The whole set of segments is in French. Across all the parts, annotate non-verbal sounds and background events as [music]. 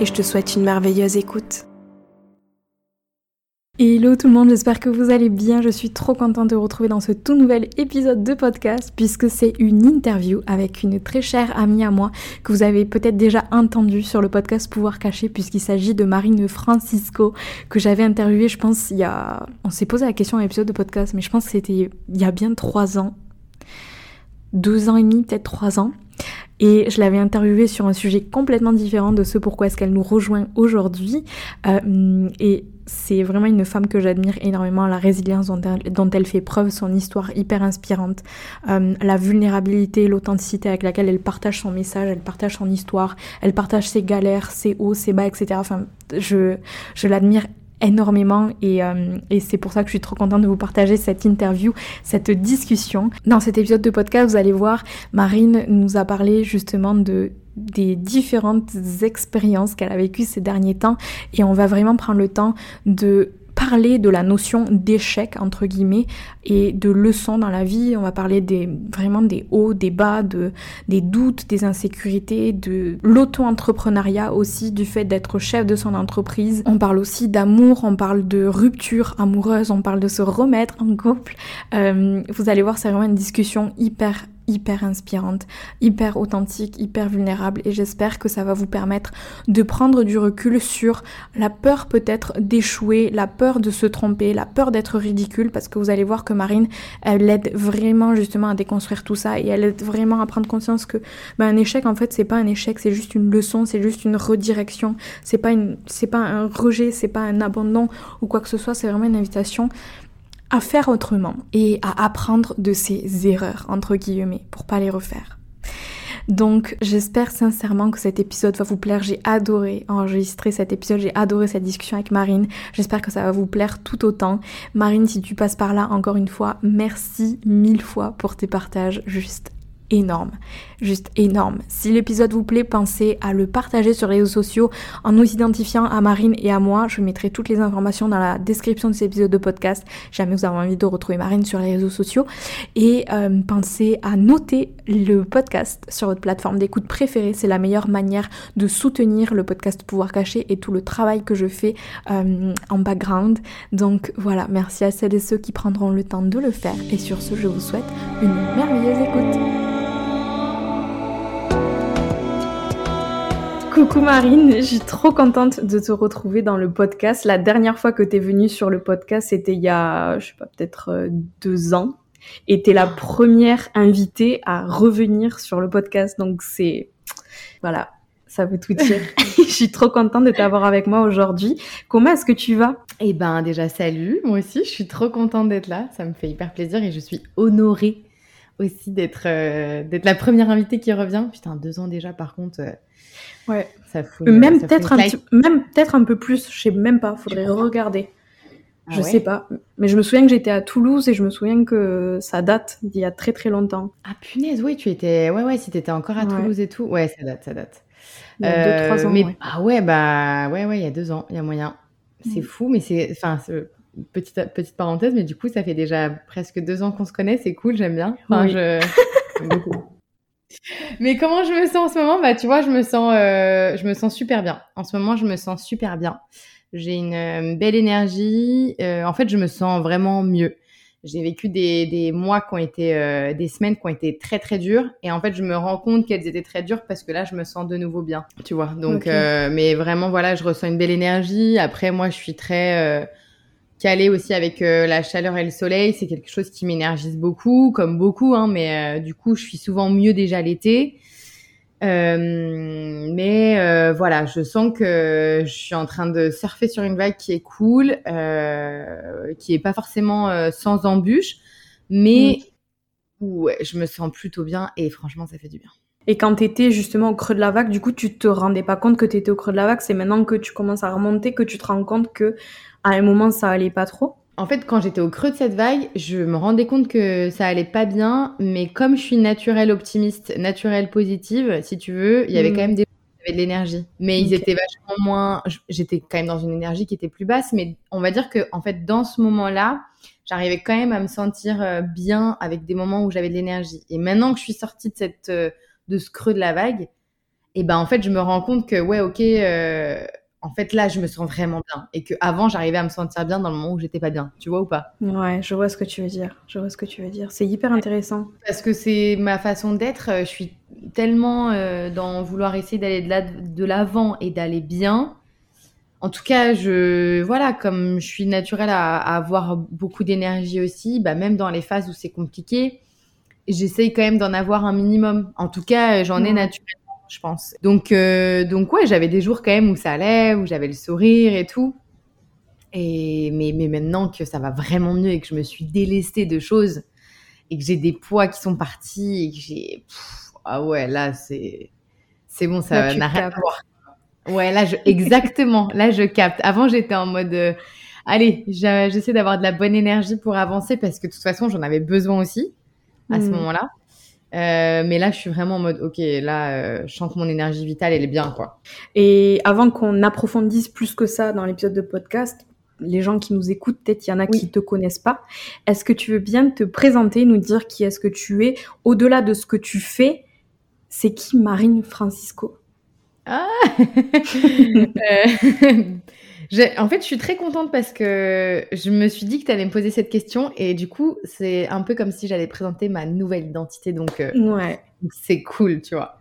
et je te souhaite une merveilleuse écoute. Hello tout le monde, j'espère que vous allez bien. Je suis trop contente de vous retrouver dans ce tout nouvel épisode de podcast puisque c'est une interview avec une très chère amie à moi que vous avez peut-être déjà entendue sur le podcast Pouvoir Caché puisqu'il s'agit de Marine Francisco que j'avais interviewée, je pense, il y a... On s'est posé la question à l'épisode de podcast, mais je pense que c'était il y a bien trois ans. Deux ans et demi, peut-être trois ans. Et je l'avais interviewée sur un sujet complètement différent de ce pourquoi est-ce qu'elle nous rejoint aujourd'hui. Euh, et c'est vraiment une femme que j'admire énormément, la résilience dont elle, fait preuve, son histoire hyper inspirante, euh, la vulnérabilité, l'authenticité avec laquelle elle partage son message, elle partage son histoire, elle partage ses galères, ses hauts, ses bas, etc. Enfin, je, je l'admire énormément et, euh, et c'est pour ça que je suis trop contente de vous partager cette interview, cette discussion. Dans cet épisode de podcast, vous allez voir, Marine nous a parlé justement de des différentes expériences qu'elle a vécues ces derniers temps et on va vraiment prendre le temps de parler de la notion d'échec entre guillemets et de leçons dans la vie. On va parler des vraiment des hauts, des bas, de des doutes, des insécurités, de l'auto-entrepreneuriat aussi, du fait d'être chef de son entreprise. On parle aussi d'amour, on parle de rupture amoureuse, on parle de se remettre en couple. Euh, vous allez voir, c'est vraiment une discussion hyper hyper inspirante, hyper authentique, hyper vulnérable et j'espère que ça va vous permettre de prendre du recul sur la peur peut-être d'échouer, la peur de se tromper, la peur d'être ridicule parce que vous allez voir que Marine, elle aide vraiment justement à déconstruire tout ça et elle aide vraiment à prendre conscience que ben, un échec en fait c'est pas un échec, c'est juste une leçon, c'est juste une redirection, c'est pas une c'est pas un rejet, c'est pas un abandon ou quoi que ce soit, c'est vraiment une invitation à faire autrement et à apprendre de ses erreurs, entre guillemets, pour pas les refaire. Donc j'espère sincèrement que cet épisode va vous plaire. J'ai adoré enregistrer cet épisode, j'ai adoré cette discussion avec Marine. J'espère que ça va vous plaire tout autant. Marine, si tu passes par là, encore une fois, merci mille fois pour tes partages. Juste énorme, juste énorme. Si l'épisode vous plaît, pensez à le partager sur les réseaux sociaux en nous identifiant à Marine et à moi. Je mettrai toutes les informations dans la description de cet épisode de podcast, jamais vous avez envie de retrouver Marine sur les réseaux sociaux. Et euh, pensez à noter le podcast sur votre plateforme d'écoute préférée. C'est la meilleure manière de soutenir le podcast Pouvoir Cacher et tout le travail que je fais euh, en background. Donc voilà, merci à celles et ceux qui prendront le temps de le faire. Et sur ce, je vous souhaite une merveilleuse écoute. Coucou Marine, je suis trop contente de te retrouver dans le podcast. La dernière fois que tu es venue sur le podcast, c'était il y a, je sais pas, peut-être euh, deux ans. Et tu es la première invitée à revenir sur le podcast. Donc c'est, voilà, ça veut tout dire. [laughs] [laughs] je suis trop contente de t'avoir avec moi aujourd'hui. Comment est-ce que tu vas? Eh ben déjà salut, moi aussi, je suis trop contente d'être là. Ça me fait hyper plaisir et je suis honorée aussi d'être euh, d'être la première invitée qui revient. Putain, deux ans déjà par contre. Euh, Ouais. Ça même peut-être un, même peut-être un peu plus, je sais même pas, faudrait regarder. Ah je sais pas. Mais je me souviens que j'étais à Toulouse et je me souviens que ça date d'il y a très très longtemps. Ah punaise, oui, tu étais. Ouais, ouais, si t'étais encore à Toulouse et tout. Ouais, ça date, ça date. Il y a deux, trois euh, ans. Mais... Ah ouais, bah ouais, ouais, il y a deux ans, il y a moyen. C'est fou, mais c'est. Enfin, petite, petite parenthèse, mais du coup, ça fait déjà presque deux ans qu'on se connaît, c'est cool, j'aime bien. Enfin, je. [laughs] Mais comment je me sens en ce moment? Bah, tu vois, je me sens, euh, je me sens super bien. En ce moment, je me sens super bien. J'ai une euh, belle énergie. Euh, en fait, je me sens vraiment mieux. J'ai vécu des, des, mois qui ont été, euh, des semaines qui ont été très très dures. Et en fait, je me rends compte qu'elles étaient très dures parce que là, je me sens de nouveau bien. Tu vois. Donc, euh, mais vraiment, voilà, je ressens une belle énergie. Après, moi, je suis très Calé aussi avec euh, la chaleur et le soleil, c'est quelque chose qui m'énergise beaucoup, comme beaucoup, hein, mais euh, du coup, je suis souvent mieux déjà l'été. Euh, mais voilà, je sens que je suis en train de surfer sur une vague qui est cool, qui est pas forcément sans embûches, mais mm. ouais, je me sens plutôt bien et franchement, ça fait du bien. Et quand tu étais justement au creux de la vague, du coup, tu te rendais pas compte que tu étais au creux de la vague. C'est maintenant que tu commences à remonter que tu te rends compte que à un moment ça allait pas trop. En fait, quand j'étais au creux de cette vague, je me rendais compte que ça allait pas bien, mais comme je suis naturelle optimiste, naturelle positive, si tu veux, il y avait Mm. quand même des de l'énergie. Mais ils étaient vachement moins. J'étais quand même dans une énergie qui était plus basse, mais on va dire que en fait, dans ce moment-là, j'arrivais quand même à me sentir euh, bien avec des moments où j'avais de l'énergie. Et maintenant que je suis sortie de cette euh, de ce creux de la vague, et ben en fait, je me rends compte que ouais, ok. euh, en fait, là, je me sens vraiment bien. Et que avant, j'arrivais à me sentir bien dans le moment où j'étais pas bien. Tu vois ou pas? Ouais, je vois ce que tu veux dire. Je vois ce que tu veux dire. C'est hyper intéressant. Parce que c'est ma façon d'être. euh, Je suis tellement euh, dans vouloir essayer d'aller de la- de l'avant et d'aller bien. En tout cas, je voilà, comme je suis naturelle à, à avoir beaucoup d'énergie aussi, bah même dans les phases où c'est compliqué, j'essaye quand même d'en avoir un minimum. En tout cas, euh, j'en ai naturellement, je pense. Donc euh, donc ouais, j'avais des jours quand même où ça allait, où j'avais le sourire et tout. Et mais mais maintenant que ça va vraiment mieux et que je me suis délestée de choses et que j'ai des poids qui sont partis et que j'ai ah ouais là c'est c'est bon ça n'a rien à voir ouais là je [laughs] exactement là je capte avant j'étais en mode euh, allez j'essaie d'avoir de la bonne énergie pour avancer parce que de toute façon j'en avais besoin aussi à ce Mm. moment-là Euh, mais là je suis vraiment en mode ok là euh, je sens que mon énergie vitale elle est bien quoi Et avant qu'on approfondisse plus que ça dans l'épisode de podcast, les gens qui nous écoutent, peut-être il y en a Oui. qui te connaissent pas. Est-ce que tu veux bien te présenter, nous dire qui est-ce que tu es? Au-delà de ce que tu fais, c'est qui Marine Francisco? Ah [laughs] Euh, En fait, je suis très contente parce que je me suis dit que tu allais me poser cette question et du coup, c'est un peu comme si j'allais présenter ma nouvelle identité, donc euh, Ouais. c'est cool, tu vois.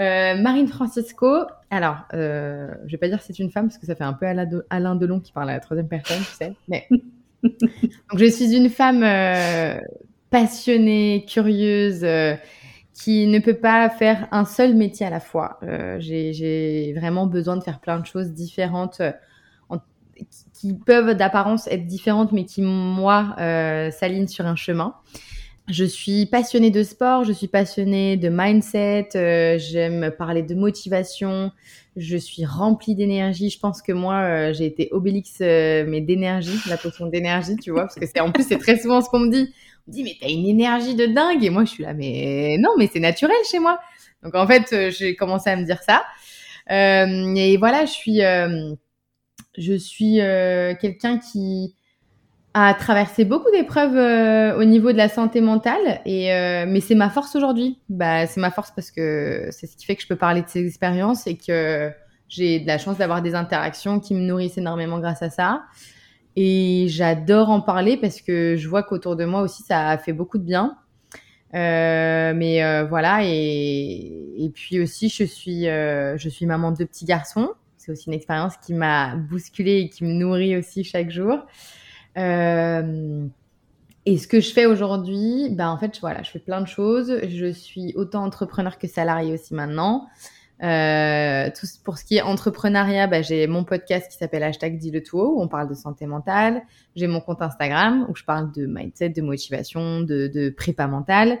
Euh, Marine Francisco, alors, euh, je vais pas dire c'est une femme parce que ça fait un peu Alain, de- Alain Delon qui parle à la troisième personne, tu sais, mais [laughs] donc je suis une femme passionnée, curieuse, qui ne peut pas faire un seul métier à la fois. Euh, j'ai- vraiment besoin de faire plein de choses différentes, en- qui, peuvent d'apparence être différentes, mais qui, moi, euh, s'alignent sur un chemin. Je suis passionnée de sport, je suis passionnée de mindset, euh, j'aime parler de motivation, je suis remplie d'énergie. Je pense que moi, euh, j'ai été Obélix, mais d'énergie, la potion d'énergie, tu vois, parce que c'est en plus, c'est très souvent ce qu'on me dit. On me dit, mais t'as une énergie de dingue. Et moi, je suis là, mais non, mais c'est naturel chez moi. Donc, en fait, j'ai commencé à me dire ça. Et voilà, je suis, je suis euh, quelqu'un qui a traversé beaucoup d'épreuves euh, au niveau de la santé mentale. Et, euh, mais c'est ma force aujourd'hui. Bah, c'est ma force parce que c'est ce qui fait que je peux parler de ces expériences et que j'ai de la chance d'avoir des interactions qui me nourrissent énormément grâce à ça. Et j'adore en parler parce que je vois qu'autour de moi aussi, ça a fait beaucoup de bien. Euh, mais euh, voilà, et, et puis aussi, je suis, euh, je suis maman de deux petits garçons. C'est aussi une expérience qui m'a bousculée et qui me nourrit aussi chaque jour. Euh, et ce que je fais aujourd'hui, ben en fait, voilà, je fais plein de choses. Je suis autant entrepreneur que salarié aussi maintenant. Euh, pour ce qui est entrepreneuriat, bah, j'ai mon podcast qui s'appelle Hashtag Dis le tout haut, où on parle de santé mentale. J'ai mon compte Instagram où je parle de mindset, de motivation, de, de prépa mentale.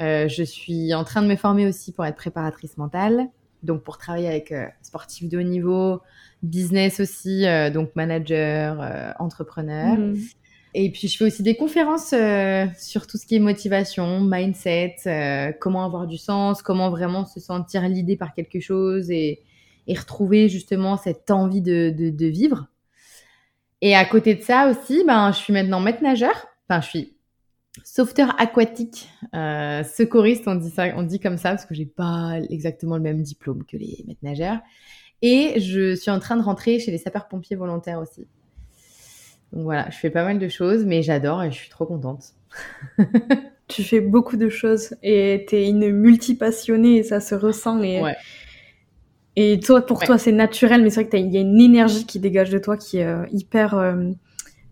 Euh, je suis en train de me former aussi pour être préparatrice mentale, donc pour travailler avec euh, sportifs de haut niveau, business aussi, euh, donc manager, euh, entrepreneur. Mhm. Et puis, je fais aussi des conférences euh, sur tout ce qui est motivation, mindset, euh, comment avoir du sens, comment vraiment se sentir l'idée par quelque chose et, et retrouver justement cette envie de, de, de vivre. Et à côté de ça aussi, ben, je suis maintenant maître nageur. Enfin, je suis sauveteur aquatique, euh, secouriste, on dit ça, on dit comme ça parce que j'ai pas exactement le même diplôme que les maîtres nageurs. Et je suis en train de rentrer chez les sapeurs-pompiers volontaires aussi. Donc voilà, je fais pas mal de choses, mais j'adore et je suis trop contente. [laughs] Tu fais beaucoup de choses et t'es une multipassionnée et ça se ressent. Et, Ouais. et toi, pour Ouais. toi, c'est naturel, mais c'est vrai qu'il y a une énergie qui dégage de toi qui est euh, hyper euh,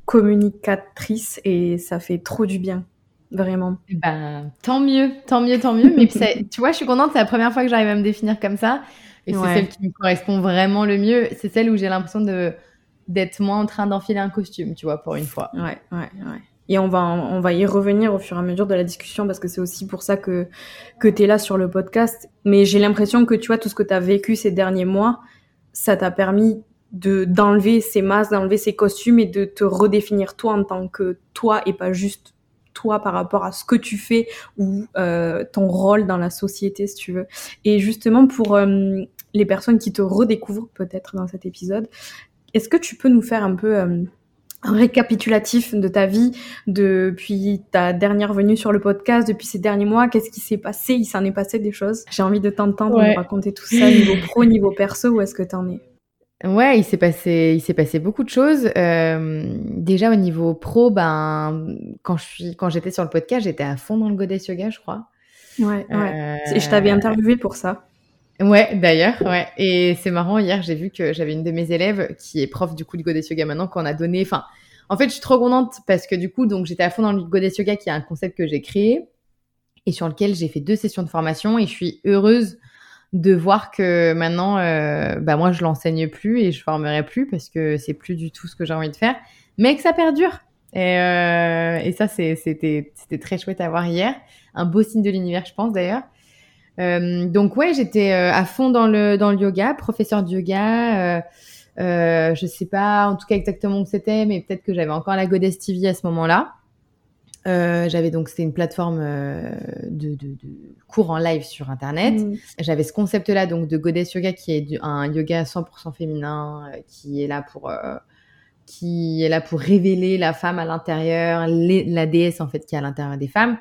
communicatrice et ça fait trop du bien. Vraiment. Ben, tant mieux, tant mieux, tant mieux. Mais tu vois, je suis contente, c'est la première fois que j'arrive à me définir comme ça. Et c'est Ouais. celle qui me correspond vraiment le mieux. C'est celle où j'ai l'impression de d'être moins en train d'enfiler un costume, tu vois, pour une fois. Ouais, ouais, ouais. Et on va, on va y revenir au fur et à mesure de la discussion parce que c'est aussi pour ça que, que tu es là sur le podcast. Mais j'ai l'impression que tu vois, tout ce que tu as vécu ces derniers mois, ça t'a permis de d'enlever ces masques, d'enlever ces costumes et de te redéfinir toi en tant que toi et pas juste toi par rapport à ce que tu fais ou euh, ton rôle dans la société si tu veux. Et justement pour euh, les personnes qui te redécouvrent peut-être dans cet épisode, est-ce que tu peux nous faire un peu euh, un récapitulatif de ta vie depuis ta dernière venue sur le podcast, depuis ces derniers mois, qu'est-ce qui s'est passé? Il s'en est passé des choses. J'ai envie de t'entendre raconter tout ça, niveau pro, niveau perso, où est-ce que t'en es? Ouais, il s'est passé, il s'est passé beaucoup de choses. Euh, déjà au niveau pro, ben quand je suis, quand j'étais sur le podcast, j'étais à fond dans le goddess yoga, je crois. Ouais, ouais. Euh, je t'avais interviewé pour ça. Ouais, d'ailleurs, ouais. Et c'est marrant, hier, j'ai vu que j'avais une de mes élèves qui est prof du coup du Goddess Yoga maintenant, qu'on a donné. Enfin, en fait, je suis trop contente parce que du coup, donc j'étais à fond dans le Goddess Yoga, qui est un concept que j'ai créé et sur lequel j'ai fait deux sessions de formation et je suis heureuse de voir que maintenant, euh, bah moi, je l'enseigne plus et je formerai plus parce que c'est plus du tout ce que j'ai envie de faire, mais que ça perdure. Et, euh, et ça, c'était très chouette à voir hier. Un beau signe de l'univers, je pense d'ailleurs. Euh, donc ouais, j'étais euh, à fond dans le dans le yoga, professeur de yoga. Euh, je sais pas en tout cas exactement où c'était, mais peut-être que j'avais encore la Goddess TV à ce moment-là. Euh, j'avais donc c'était une plateforme de, de, de, cours en live sur internet. Mm. J'avais ce concept-là donc de Goddess Yoga qui est un yoga 100% féminin qui est là pour qui est là pour révéler la femme à l'intérieur, la déesse en fait qui est à l'intérieur des femmes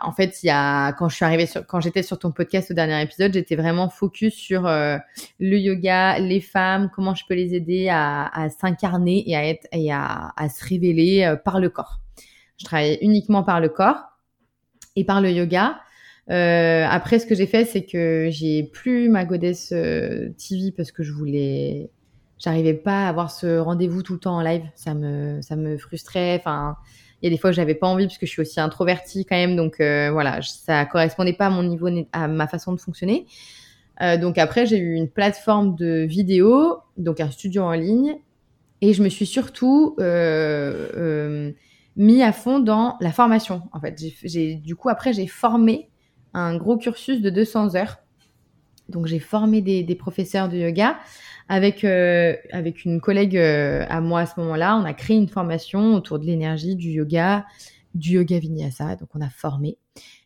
en fait, il y a quand je suis arrivée sur, quand j'étais sur ton podcast au dernier épisode, j'étais vraiment focus sur euh, le yoga, les femmes, comment je peux les aider à, à s'incarner et à être et à, à se révéler euh, par le corps. Je travaillais uniquement par le corps et par le yoga. Euh, après, ce que j'ai fait, c'est que j'ai plus ma goddess euh, TV parce que je voulais, j'arrivais pas à avoir ce rendez-vous tout le temps en live. Ça me, ça me frustrait. Enfin, il y a des fois que j'avais pas envie parce que je suis aussi introvertie quand même, donc euh, voilà, ça correspondait pas à mon niveau, à ma façon de fonctionner. Donc après, j'ai eu une plateforme de vidéo, donc un studio en ligne, et je me suis surtout mis à fond dans la formation. En fait, j'ai du coup après j'ai formé un gros cursus de 200 heures. Donc j'ai formé des, des professeurs de yoga avec, euh, avec une collègue euh, à moi à ce moment-là, on a créé une formation autour de l'énergie, du yoga, du yoga vinyasa. Donc, on a formé.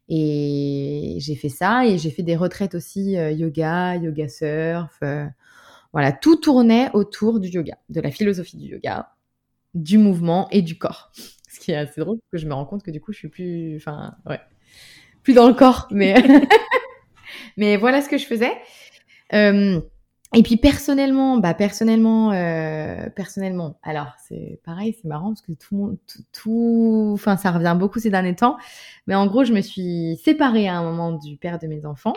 Et j'ai fait ça et j'ai fait des retraites aussi euh, yoga, yoga surf. voilà, tout tournait autour du yoga, de la philosophie du yoga, du mouvement et du corps. Qui est assez drôle parce que je me rends compte que du coup, je suis plus, enfin, ouais, plus dans le corps, mais, [laughs] mais voilà ce que je faisais. Et puis personnellement, bah personnellement, euh, personnellement. Alors c'est pareil, c'est marrant parce que tout, tout, tout, enfin ça revient beaucoup ces derniers temps. Mais en gros, je me suis séparée à un moment du père de mes enfants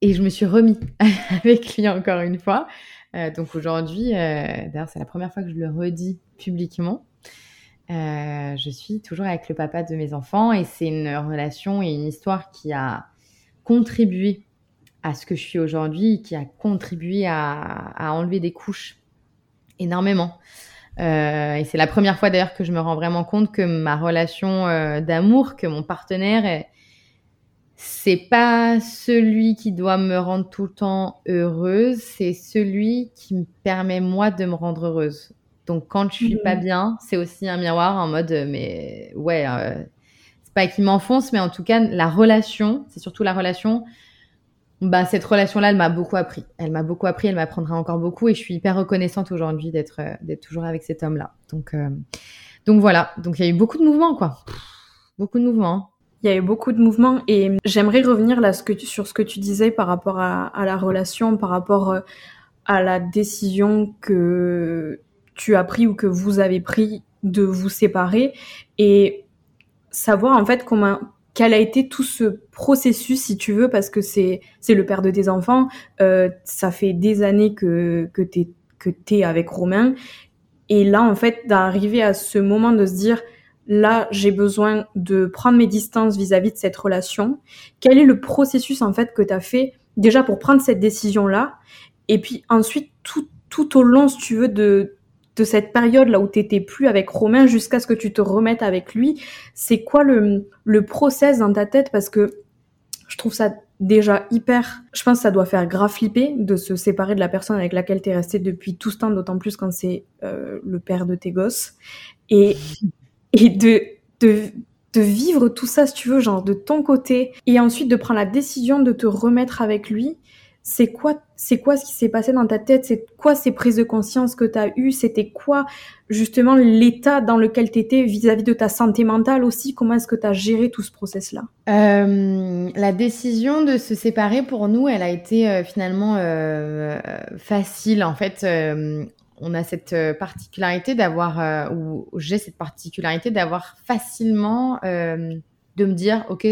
et je me suis remis [laughs] avec lui encore une fois. Euh, donc aujourd'hui, euh, d'ailleurs c'est la première fois que je le redis publiquement. Euh, je suis toujours avec le papa de mes enfants et c'est une relation et une histoire qui a contribué à ce que je suis aujourd'hui, qui a contribué à, enlever des couches énormément. Euh, et c'est la première fois d'ailleurs que je me rends vraiment compte que ma relation euh, d'amour, que mon partenaire, c'est pas celui qui doit me rendre tout le temps heureuse, c'est celui qui me permet moi de me rendre heureuse. Donc quand je suis pas mmh. bien, c'est aussi un miroir en mode mais ouais, euh, c'est pas qu'il m'enfonce, mais en tout cas la relation, c'est surtout la relation bah, cette relation-là, elle m'a beaucoup appris. Elle m'a beaucoup appris, elle m'apprendra encore beaucoup et je suis hyper reconnaissante aujourd'hui d'être euh, d'être toujours avec cet homme-là. Donc euh, donc voilà, donc il y a eu beaucoup de mouvements quoi. beaucoup de mouvements. Il y a eu beaucoup de mouvements et j'aimerais revenir là ce que sur ce que tu disais par rapport à, à la relation, par rapport euh, à la décision que tu as pris ou que vous avez pris de vous séparer et savoir en fait comment quel a été tout ce processus, si tu veux, parce que c'est c'est le père de tes enfants. Euh, ça fait des années que que t'es que t'es avec Romain, et là en fait d'arriver à ce moment de se dire là j'ai besoin de prendre mes distances vis-à-vis de cette relation. Quel est le processus en fait que t'as fait déjà pour prendre cette décision là, et puis ensuite tout tout au long, si tu veux, de de cette période là où t'étais plus avec Romain jusqu'à ce que tu te remettes avec lui, c'est quoi le, le process dans ta tête? Parce que je trouve ça déjà hyper. Je pense que ça doit faire grave flipper de se séparer de la personne avec laquelle t'es resté depuis tout ce temps, d'autant plus quand c'est euh, le père de tes gosses. Et, et de, de, de vivre tout ça, si tu veux, genre de ton côté, et ensuite de prendre la décision de te remettre avec lui c'est quoi, c'est quoi ce qui s'est passé dans ta tête? C'est quoi ces prises de conscience que tu as eues? C'était quoi justement l'état dans lequel tu étais vis-à-vis de ta santé mentale aussi? Comment est-ce que tu as géré tout ce process-là? Euh, La décision de se séparer pour nous, elle a été euh, finalement euh, facile. En fait, on a cette particularité d'avoir, ou j'ai cette particularité d'avoir facilement de me dire, ok,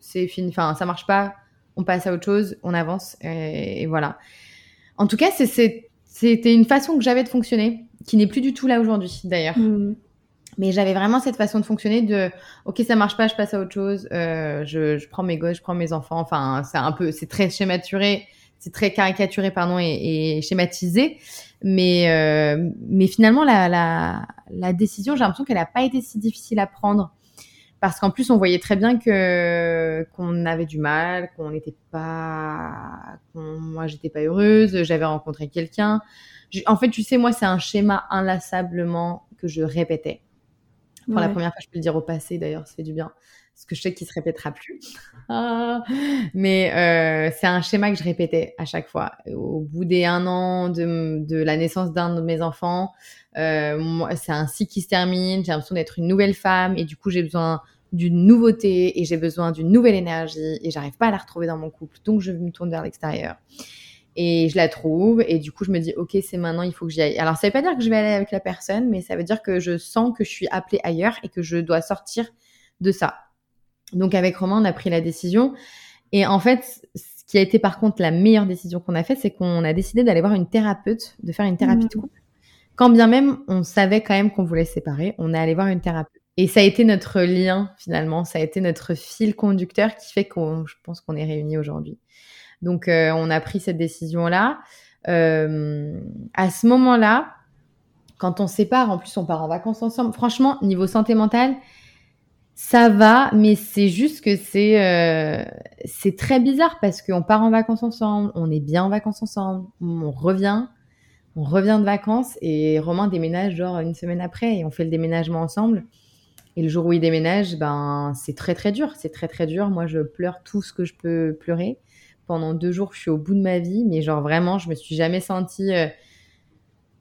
c'est fini, enfin ça marche pas, on passe à autre chose, on avance, et, voilà. En tout cas, c'était une façon que j'avais de fonctionner, qui n'est plus du tout là aujourd'hui, d'ailleurs. Mm. Mais j'avais vraiment cette façon de fonctionner de, ok, ça marche pas, je passe à autre chose, euh, je, prends mes gosses, je prends mes enfants. Enfin, c'est un peu, c'est très schématuré, c'est très caricaturé, pardon, et, schématisé. Mais, euh, mais finalement, la, la, la décision, j'ai l'impression qu'elle n'a pas été si difficile à prendre parce qu'en plus on voyait très bien que qu'on avait du mal, qu'on n'était pas, moi j'étais pas heureuse, j'avais rencontré quelqu'un. En fait, tu sais, moi c'est un schéma inlassablement que je répétais. Pour la première fois, je peux le dire au passé d'ailleurs, ça fait du bien, parce que je sais qu'il se répétera plus. [laughs] Ah. Mais euh, c'est un schéma que je répétais à chaque fois. Au bout des un an de, de la naissance d'un de mes enfants, euh, c'est un cycle qui se termine, j'ai l'impression d'être une nouvelle femme et du coup j'ai besoin d'une nouveauté et j'ai besoin d'une nouvelle énergie et j'arrive pas à la retrouver dans mon couple, donc je me tourne vers l'extérieur. Et je la trouve et du coup je me dis ok c'est maintenant il faut que j'y aille. Alors ça veut pas dire que je vais aller avec la personne, mais ça veut dire que je sens que je suis appelée ailleurs et que je dois sortir de ça. Donc avec Romain on a pris la décision et en fait ce qui a été par contre la meilleure décision qu'on a faite c'est qu'on a décidé d'aller voir une thérapeute, de faire une thérapie de mmh. couple quand bien même on savait quand même qu'on voulait se séparer, on est allé voir une thérapeute. Et ça a été notre lien finalement, ça a été notre fil conducteur qui fait qu'on, je pense qu'on est réunis aujourd'hui. Donc euh, on a pris cette décision-là. Euh, à ce moment-là, quand on se sépare, en plus on part en vacances ensemble. Franchement, niveau santé mentale, ça va, mais c'est juste que c'est euh, c'est très bizarre parce qu'on part en vacances ensemble, on est bien en vacances ensemble, on revient, on revient de vacances et Romain déménage genre une semaine après et on fait le déménagement ensemble. Et le jour où il déménage, ben c'est très très dur, c'est très très dur. Moi, je pleure tout ce que je peux pleurer. Pendant deux jours, je suis au bout de ma vie, mais genre vraiment, je me suis jamais sentie. Euh,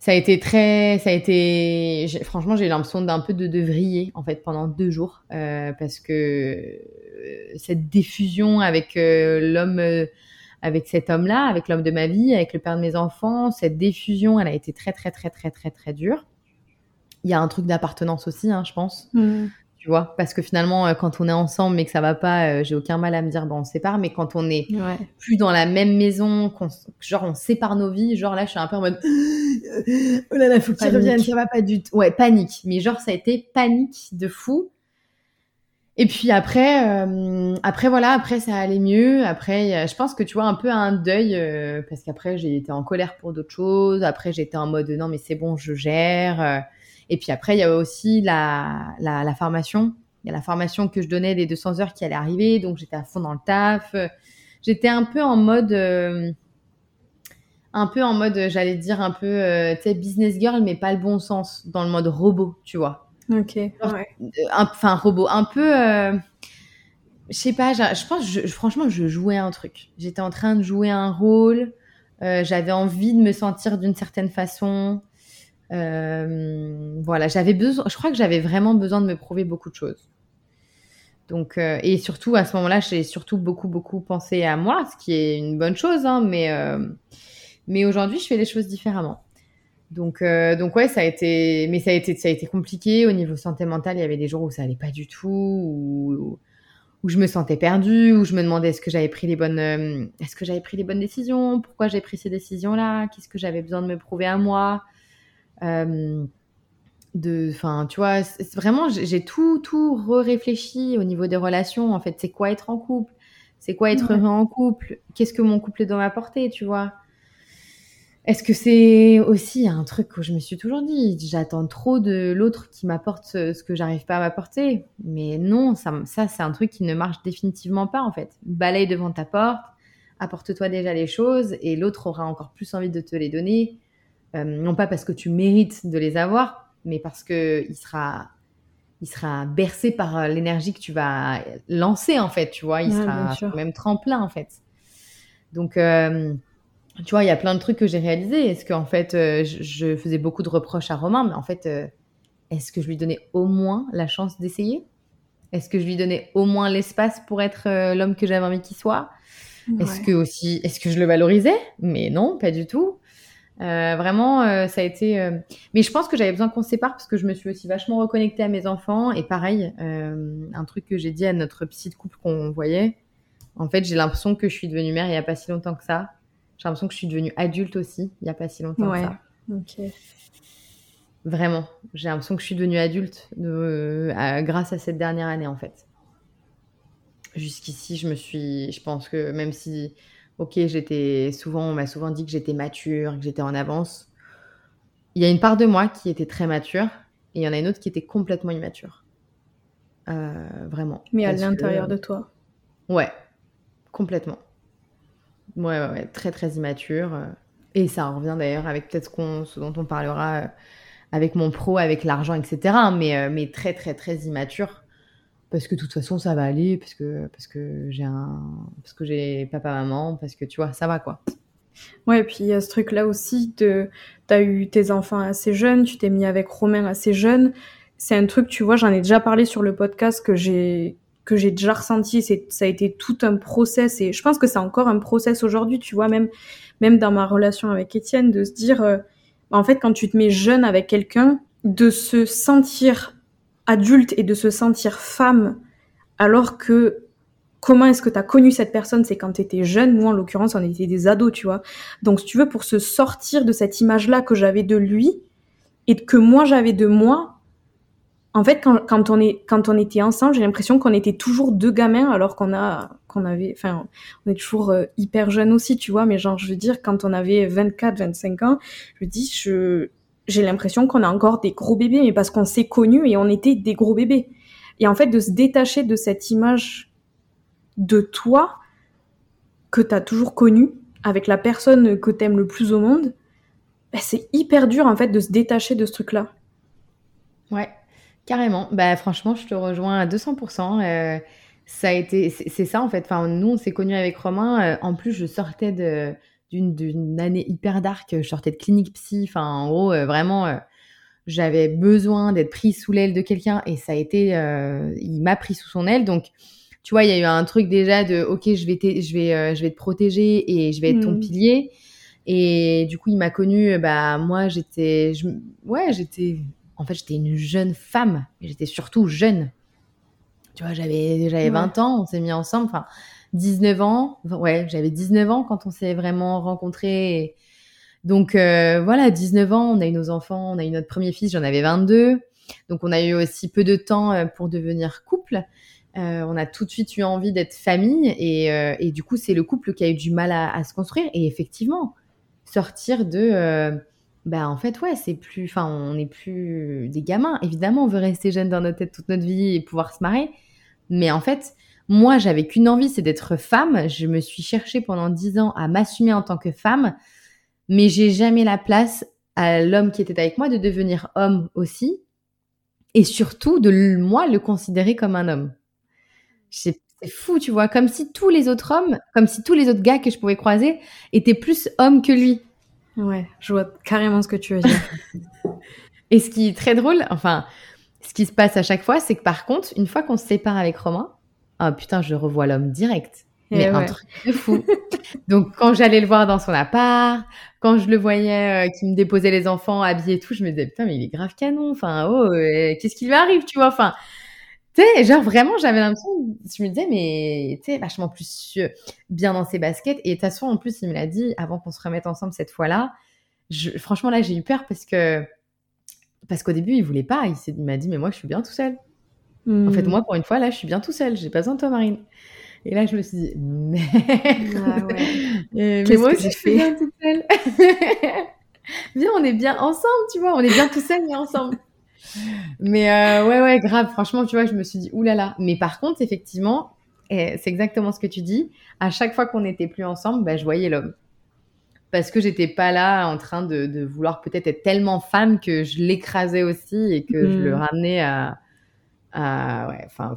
ça a été très, ça a été. Franchement, j'ai l'impression d'un peu de, de vriller en fait pendant deux jours euh, parce que euh, cette diffusion avec l'homme avec cet homme-là, avec l'homme de ma vie, avec le père de mes enfants. Cette diffusion, elle a été très, très, très, très, très, très dure. Il y a un truc d'appartenance aussi, hein, je pense. Mm. Tu vois, parce que finalement, euh, quand on est ensemble mais que ça va pas, euh, j'ai aucun mal à me dire, bon, on se sépare. Mais quand on est plus dans la même maison, genre on sépare nos vies, genre là, je suis un peu en mode, [gasps] oh là là, faut qu'il revienne, ça va pas du tout. Ouais, panique. Mais genre, ça a été panique de fou. Et puis après, euh, après voilà, après ça allait mieux. Après, je pense que tu vois un peu un deuil euh, parce qu'après j'ai été en colère pour d'autres choses. Après j'étais en mode non mais c'est bon, je gère. Et puis après il y a aussi la, la, la formation. Il y a la formation que je donnais des 200 heures qui allait arriver, donc j'étais à fond dans le taf. J'étais un peu en mode, euh, un peu en mode, j'allais dire un peu, tu sais, business girl, mais pas le bon sens, dans le mode robot, tu vois. Ok. Enfin, robot. Un peu. Euh, je sais pas, je pense, je, franchement, je jouais un truc. J'étais en train de jouer un rôle. Euh, j'avais envie de me sentir d'une certaine façon. Euh, voilà, j'avais besoin. Je crois que j'avais vraiment besoin de me prouver beaucoup de choses. Donc, et surtout à ce moment-là, j'ai surtout beaucoup, beaucoup pensé à moi, ce qui est une bonne chose, hein, mais, mais aujourd'hui, je fais les choses différemment. Donc, euh, donc ouais, ça a été, mais ça a été, ça a été compliqué au niveau santé mentale. Il y avait des jours où ça allait pas du tout, où, où je me sentais perdue, où je me demandais est-ce que j'avais pris les bonnes, euh, est-ce que j'avais pris les bonnes décisions, pourquoi j'ai pris ces décisions-là, qu'est-ce que j'avais besoin de me prouver à moi. Euh, de, enfin, tu vois, vraiment, j'ai tout, tout réfléchi au niveau des relations. En fait, c'est quoi être en couple, c'est quoi être heureux en couple, qu'est-ce que mon couple doit m'apporter, tu vois? est-ce que c'est aussi un truc que je me suis toujours dit J'attends trop de l'autre qui m'apporte ce, que j'arrive pas à m'apporter? Mais non, ça, ça c'est un truc qui ne marche définitivement pas en fait. Balaye devant ta porte, apporte-toi déjà les choses et l'autre aura encore plus envie de te les donner. Euh, non pas parce que tu mérites de les avoir, mais parce que il sera, il sera bercé par euh, l'énergie que tu vas lancer en fait. Tu vois, il sera même tremplin en fait. Donc euh, tu vois, il y a plein de trucs que j'ai réalisés. Est-ce qu'en fait, euh, je, faisais beaucoup de reproches à Romain, mais en fait, est-ce que je lui donnais au moins la chance d'essayer? Est-ce que je lui donnais au moins l'espace pour être l'homme que j'avais envie qu'il soit? Est-ce que aussi, est-ce que je le valorisais? Mais non, pas du tout. Vraiment, ça a été. Mais je pense que j'avais besoin qu'on se sépare parce que je me suis aussi vachement reconnectée à mes enfants. Et pareil, un truc que j'ai dit à notre psy de couple qu'on voyait. En fait, j'ai l'impression que je suis devenue mère il n'y a pas si longtemps que ça j'ai l'impression que je suis devenue adulte aussi, il n'y a pas si longtemps que ça. Ok. Vraiment, j'ai l'impression que je suis devenue adulte de, grâce à cette dernière année en fait. Jusqu'ici, je me suis, je pense que même si, ok, j'étais souvent, on m'a souvent dit que j'étais mature, que j'étais en avance. Il y a une part de moi qui était très mature et il y en a une autre qui était complètement immature. Euh, vraiment. Mais à l'intérieur de toi. Ouais, complètement. Ouais, ouais, très très immature. Et ça revient d'ailleurs avec peut-être ce, dont on parlera euh, avec mon pro, avec l'argent, etc. Mais, euh, mais très très très immature. Parce que de toute façon, ça va aller, parce que, parce que j'ai un, parce que j'ai papa, maman, parce que tu vois, ça va quoi. Ouais, et puis il y a ce truc-là aussi, de, t'as eu tes enfants assez jeunes, tu t'es mis avec Romain assez jeune. C'est un truc, tu vois, j'en ai déjà parlé sur le podcast que j'ai, que j'ai déjà ressenti. C'est, ça a été tout un process et je pense que c'est encore un process aujourd'hui, tu vois, même, même dans ma relation avec Étienne, de se dire, euh, en fait, quand tu te mets jeune avec quelqu'un, de se sentir adulte et de se sentir femme, alors que comment est-ce que tu as connu cette personne? C'est quand tu étais jeune. Nous, en l'occurrence, on était des ados, tu vois. Donc, si tu veux, pour se sortir de cette image-là que j'avais de lui et que moi j'avais de moi, en fait, quand, quand, on est, quand on était ensemble, j'ai l'impression qu'on était toujours deux gamins alors qu'on a, qu'on avait, enfin, on est toujours euh, hyper jeunes aussi, tu vois, mais genre, je veux dire, quand on avait 24, 25 ans, je dis, je, j'ai l'impression qu'on a encore des gros bébés, mais parce qu'on s'est connus et on était des gros bébés. Et en fait, de se détacher de cette image de toi que t'as toujours connue, avec la personne que t'aimes le plus au monde, bah, c'est hyper dur, en fait, de se détacher de ce truc-là. Ouais, Carrément. Bah, franchement, je te rejoins à 200%. Euh, ça a été, c'est ça en fait. Enfin, nous, on s'est connus avec Romain. Euh, en plus, je sortais de, d'une, année hyper dark. Je sortais de clinique psy. Enfin, en gros, euh, vraiment, j'avais besoin d'être prise sous l'aile de quelqu'un et ça a été, il m'a pris sous son aile. Donc, tu vois, il y a eu un truc déjà de, ok, je vais, je vais, je vais te protéger et je vais être ton mmh. pilier. Et du coup, il m'a connue. Bah, moi, j'étais, ouais, j'étais en fait, j'étais une jeune femme, j'étais surtout jeune. Tu vois, j'avais, j'avais 20 ans, on s'est mis ensemble, enfin, 19 ans. Ouais, j'avais 19 ans quand on s'est vraiment rencontrés. Donc, euh, voilà, 19 ans, on a eu nos enfants, on a eu notre premier fils, j'en avais 22. Donc, on a eu aussi peu de temps euh, pour devenir couple. Euh, on a tout de suite eu envie d'être famille et, du coup, c'est le couple qui a eu du mal à, se construire. Et effectivement, sortir de bah en fait ouais c'est plus enfin on n'est plus des gamins évidemment on veut rester jeune dans notre tête toute notre vie et pouvoir se marrer mais en fait moi j'avais qu'une envie c'est d'être femme. Je me suis cherchée pendant dix ans à m'assumer en tant que femme mais j'ai jamais la place à l'homme qui était avec moi de devenir homme aussi. Et surtout de moi le considérer comme un homme. C'est fou tu vois comme si tous les autres hommes comme si tous les autres gars que je pouvais croiser étaient plus hommes que lui. Ouais, je vois carrément ce que tu veux dire. [laughs] et ce qui est très drôle, enfin, ce qui se passe à chaque fois, c'est que par contre, une fois qu'on se sépare avec Romain, ah putain, je revois l'homme direct. Eh Mais un truc de fou. [laughs] Donc, quand j'allais le voir dans son appart, quand je le voyais euh, qui me déposait les enfants habillés et tout, je me disais, putain, mais il est grave canon. Enfin, oh, euh, qu'est-ce qui lui arrive, tu vois? Enfin, tu sais, genre vraiment, j'avais l'impression, je me disais, mais tu sais, vachement plus bien dans ses baskets. Et de toute façon, en plus, il me l'a dit avant qu'on se remette ensemble cette fois-là. franchement, là, j'ai eu peur parce que, parce qu'au début, il voulait pas. Il, m'a dit, mais moi, je suis bien tout seul. En fait, hmm. moi, pour une fois, là, je suis bien tout seul. J'ai pas besoin de toi, Marine. Et là, je me suis dit, merde. Ah ouais. mais moi aussi, je suis bien toute seule. [laughs] Viens, on est bien ensemble, tu vois. On est bien tout seul, mais ensemble. Mais euh, ouais, ouais, grave. Franchement, tu vois, je me suis dit, oulala. Mais par contre, effectivement, c'est exactement ce que tu dis. À chaque fois qu'on n'était plus ensemble, bah, je voyais l'homme. Parce que j'étais pas là en train de, vouloir peut-être être tellement femme que je l'écrasais aussi et que je le mm. ramenais à. À ouais, enfin.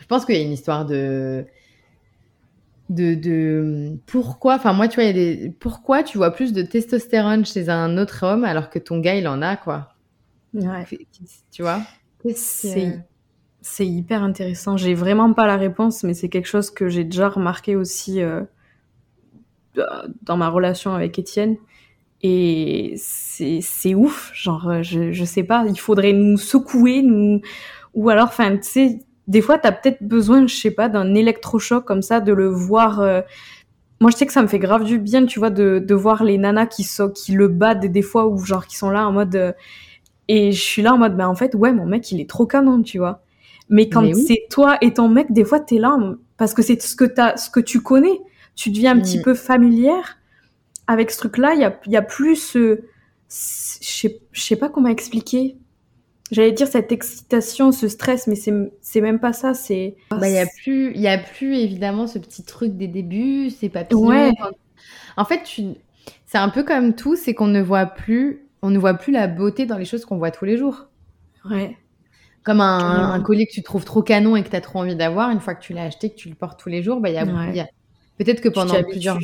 Je pense qu'il y a une histoire de. De, de pourquoi enfin moi tu vois il y a des pourquoi tu vois plus de testostérone chez un autre homme alors que ton gars il en a quoi? Ouais. tu vois? C'est c'est hyper intéressant. J'ai vraiment pas la réponse, mais c'est quelque chose que j'ai déjà remarqué aussi euh, dans ma relation avec Étienne. Et c'est ouf, genre, euh, je, je sais pas, il faudrait nous secouer, nous, ou alors, enfin, tu sais, des fois, t'as peut-être besoin, je sais pas, d'un électrochoc comme ça, de le voir. Euh, moi, je sais que ça me fait grave du bien, tu vois, de, de voir les nanas qui, sont, qui le battent des fois, ou genre qui sont là en mode. et je suis là en mode, ben en fait, ouais, mon mec, il est trop canon, tu vois. Mais quand c'est toi et ton mec, des fois, t'es là parce que c'est ce que t'as, ce que tu connais. Tu deviens un petit mm. peu familière avec ce truc-là. Il y a, y a plus ce, je sais, pas comment expliquer. J'allais dire cette excitation, ce stress, mais c'est, même pas ça. C'est. Bah, il y a plus, il y a plus évidemment ce petit truc des débuts, ces papillons. Ouais. En fait, tu, c'est un peu comme tout, c'est qu'on ne voit plus, on ne voit plus la beauté dans les choses qu'on voit tous les jours. Ouais. Comme un, collier que tu trouves trop canon et que tu as trop envie d'avoir, une fois que tu l'as acheté, que tu le portes tous les jours, bah, y a, peut-être que pendant plusieurs,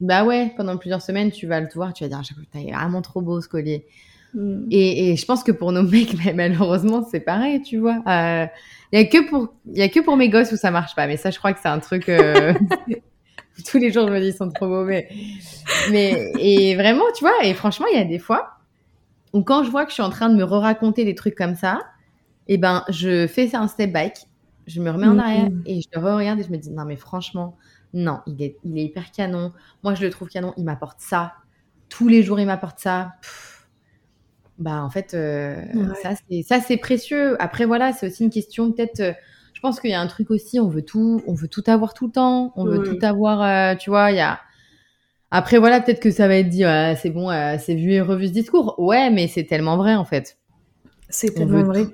bah ouais, pendant plusieurs semaines, tu vas le voir, tu vas dire, ah, t'as vraiment trop beau ce collier. Mm. Et, je pense que pour nos [laughs] mecs, malheureusement, c'est pareil, tu vois. Il euh, y a que pour, il y a que pour mes gosses où ça marche pas. Mais ça, je crois que c'est un truc. Euh, [laughs] tous les jours, je me dis, ils sont trop beaux. Mais, mais et vraiment, tu vois. Et franchement, il y a des fois où quand je vois que je suis en train de me re-raconter des trucs comme ça, et eh ben, je fais un step back, je me remets en arrière et je regarde et je me dis, non, mais franchement, non, il est, il est hyper canon. Moi, je le trouve canon, il m'apporte ça. Tous les jours, il m'apporte ça. bah, en fait, euh, ça, c'est précieux. Après, voilà, c'est aussi une question, peut-être. Euh, je pense qu'il y a un truc aussi, on veut tout, on veut tout avoir tout le temps, on veut tout avoir, euh, tu vois, il y a. Après, voilà, peut-être que ça va être dit, c'est bon, c'est vu et revu ce discours. Ouais, mais c'est tellement vrai, en fait. C'est tellement vrai.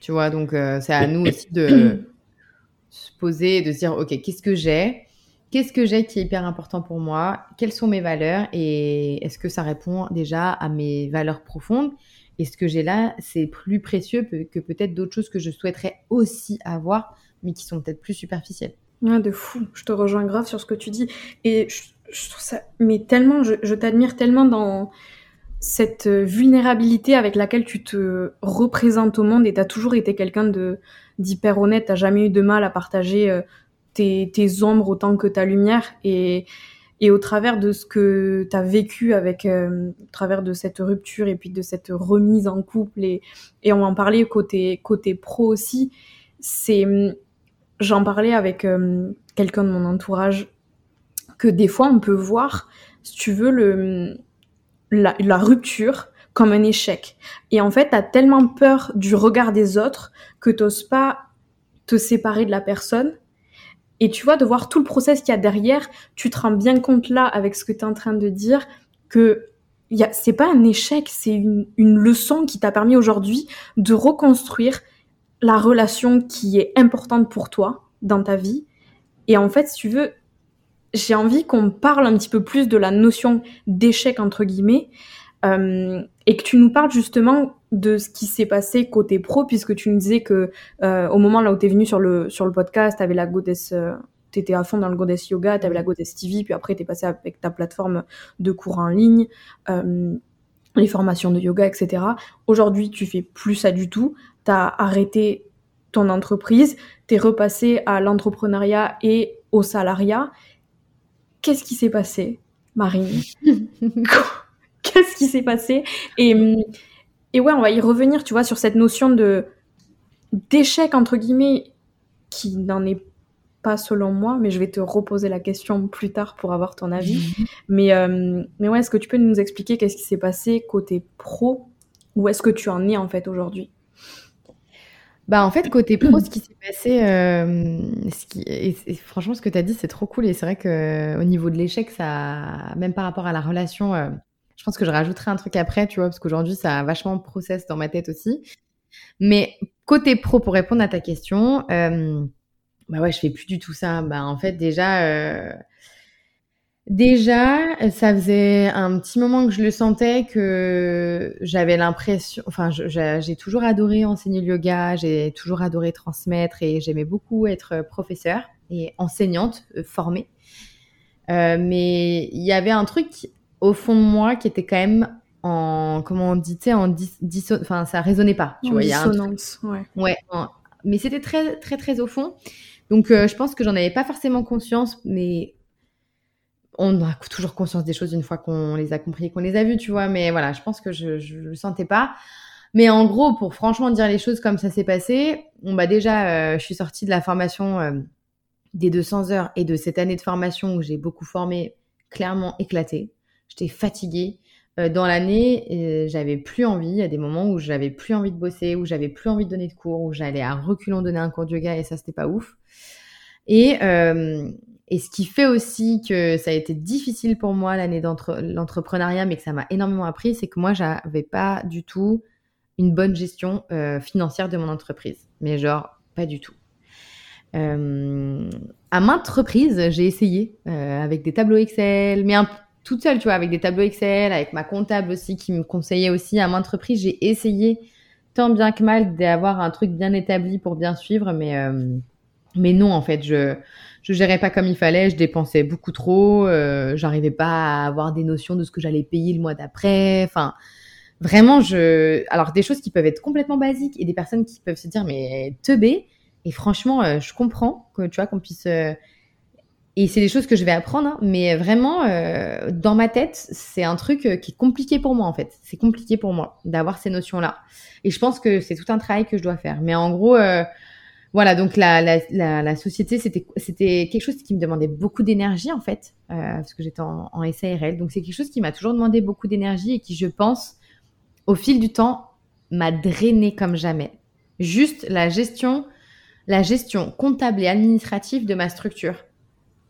Tu vois, donc euh, c'est à nous aussi de [clears throat] se poser et de se dire, OK, qu'est-ce que j'ai? Qu'est-ce que j'ai qui est hyper important pour moi? Quelles sont mes valeurs? Et est-ce que ça répond déjà à mes valeurs profondes? Et ce que j'ai là, c'est plus précieux que peut-être d'autres choses que je souhaiterais aussi avoir, mais qui sont peut-être plus superficielles. Ouais, de fou. Je te rejoins grave sur ce que tu dis. Et je, trouve ça, mais tellement, je t'admire tellement dans cette vulnérabilité avec laquelle tu te représentes au monde et tu as toujours été quelqu'un de d'hyper honnête, t'as jamais eu de mal à partager euh, tes, ombres autant que ta lumière et, et au travers de ce que tu as vécu avec euh, au travers de cette rupture et puis de cette remise en couple et, et on en parlait côté côté pro aussi, c'est j'en parlais avec quelqu'un de mon entourage que des fois on peut voir si tu veux le la, rupture comme un échec. Et en fait, t'as tellement peur du regard des autres que t'oses pas te séparer de la personne. Et tu vois, de voir tout le process qu'il y a derrière, tu te rends bien compte là, avec ce que tu es en train de dire, que c'est pas un échec, c'est une, leçon qui t'a permis aujourd'hui de reconstruire la relation qui est importante pour toi dans ta vie. Et en fait, si tu veux, j'ai envie qu'on parle un petit peu plus de la notion d'échec entre guillemets euh, et que tu nous parles justement de ce qui s'est passé côté pro puisque tu nous disais que euh, au moment là où tu es venu sur le sur le podcast, tu avais la goddess euh, tu étais à fond dans le goddess yoga, tu avais la goddess TV puis après tu es passé avec ta plateforme de cours en ligne, euh, les formations de yoga etc. Aujourd'hui, tu fais plus ça du tout, tu as arrêté ton entreprise, tu es repassé à l'entrepreneuriat et au salariat. Qu'est-ce qui s'est passé, Marine? [laughs] Qu'est-ce qui s'est passé? Et, et ouais, on va y revenir, tu vois, sur cette notion de d'échec, entre guillemets, qui n'en est pas selon moi, mais je vais te reposer la question plus tard pour avoir ton avis. Mhm. Mais, euh, mais ouais, est-ce que tu peux nous expliquer qu'est-ce qui s'est passé côté pro? Où est-ce que tu en es en fait aujourd'hui? Bah en fait côté pro, ce qui s'est passé, euh, ce qui, et, franchement ce que tu as dit c'est trop cool et c'est vrai que au niveau de l'échec, ça, même par rapport à la relation, euh, pense que je rajouterai un truc après, tu vois, parce qu'aujourd'hui ça a vachement process dans ma tête aussi. Mais côté pro, pour répondre à ta question, euh, bah ouais, je fais plus du tout ça. Bah en fait déjà, euh, déjà, ça faisait un petit moment que je le sentais que j'avais l'impression, enfin, j'ai toujours adoré enseigner le yoga, j'ai toujours adoré transmettre et j'aimais beaucoup être professeur et enseignante euh, formée. Mais il y avait un truc au fond de moi qui était quand même en comment on dit, en dissonance, enfin ça résonnait pas, tu vois, il y a dissonance, ouais. Ouais, mais c'était très très très au fond. Donc euh, je pense que j'en avais pas forcément conscience, mais on a toujours conscience des choses une fois qu'on les a compris et qu'on les a vues, tu vois. Mais voilà, je pense que je, je, le sentais pas. Mais en gros, pour franchement dire les choses comme ça s'est passé, on bah déjà, euh, je suis sortie de la formation euh, des 200 heures et de cette année de formation où j'ai beaucoup formé, clairement éclaté. J'étais fatiguée. Euh, dans l'année, j'avais plus envie. Il y a des moments où j'avais plus envie de bosser, où j'avais plus envie de donner de cours, où j'allais à reculons donner un cours de yoga et ça, c'était pas ouf. Et, euh, ce qui fait aussi que ça a été difficile pour moi l'année d'entrepreneuriat, mais que ça m'a énormément appris, c'est que moi, j'avais pas du tout une bonne gestion euh, financière de mon entreprise. Mais genre, pas du tout. Euh, à maintes reprises, j'ai essayé euh, avec des tableaux Excel, mais un, toute seule, tu vois, avec des tableaux Excel, avec ma comptable aussi qui me conseillait aussi à maintes reprises. J'ai essayé tant bien que mal d'avoir un truc bien établi pour bien suivre, mais, mais non, en fait, je je gérais pas comme il fallait, je dépensais beaucoup trop, euh, j'arrivais pas à avoir des notions de ce que j'allais payer le mois d'après. Enfin, vraiment, je. Alors des choses qui peuvent être complètement basiques et des personnes qui peuvent se dire mais teubé. Et franchement, euh, je comprends que tu vois qu'on puisse. Euh, et c'est des choses que je vais apprendre, hein, mais vraiment, euh, dans ma tête, c'est un truc qui est compliqué pour moi en fait. C'est compliqué pour moi d'avoir ces notions-là. Et je pense que c'est tout un travail que je dois faire. Mais en gros, voilà, donc la, la, société, c'était, quelque chose qui me demandait beaucoup d'énergie, en fait, euh, parce que j'étais en, en SARL. Donc, c'est quelque chose qui m'a toujours demandé beaucoup d'énergie et qui, je pense, au fil du temps, m'a drainé comme jamais. Juste la gestion, la gestion comptable et administrative de ma structure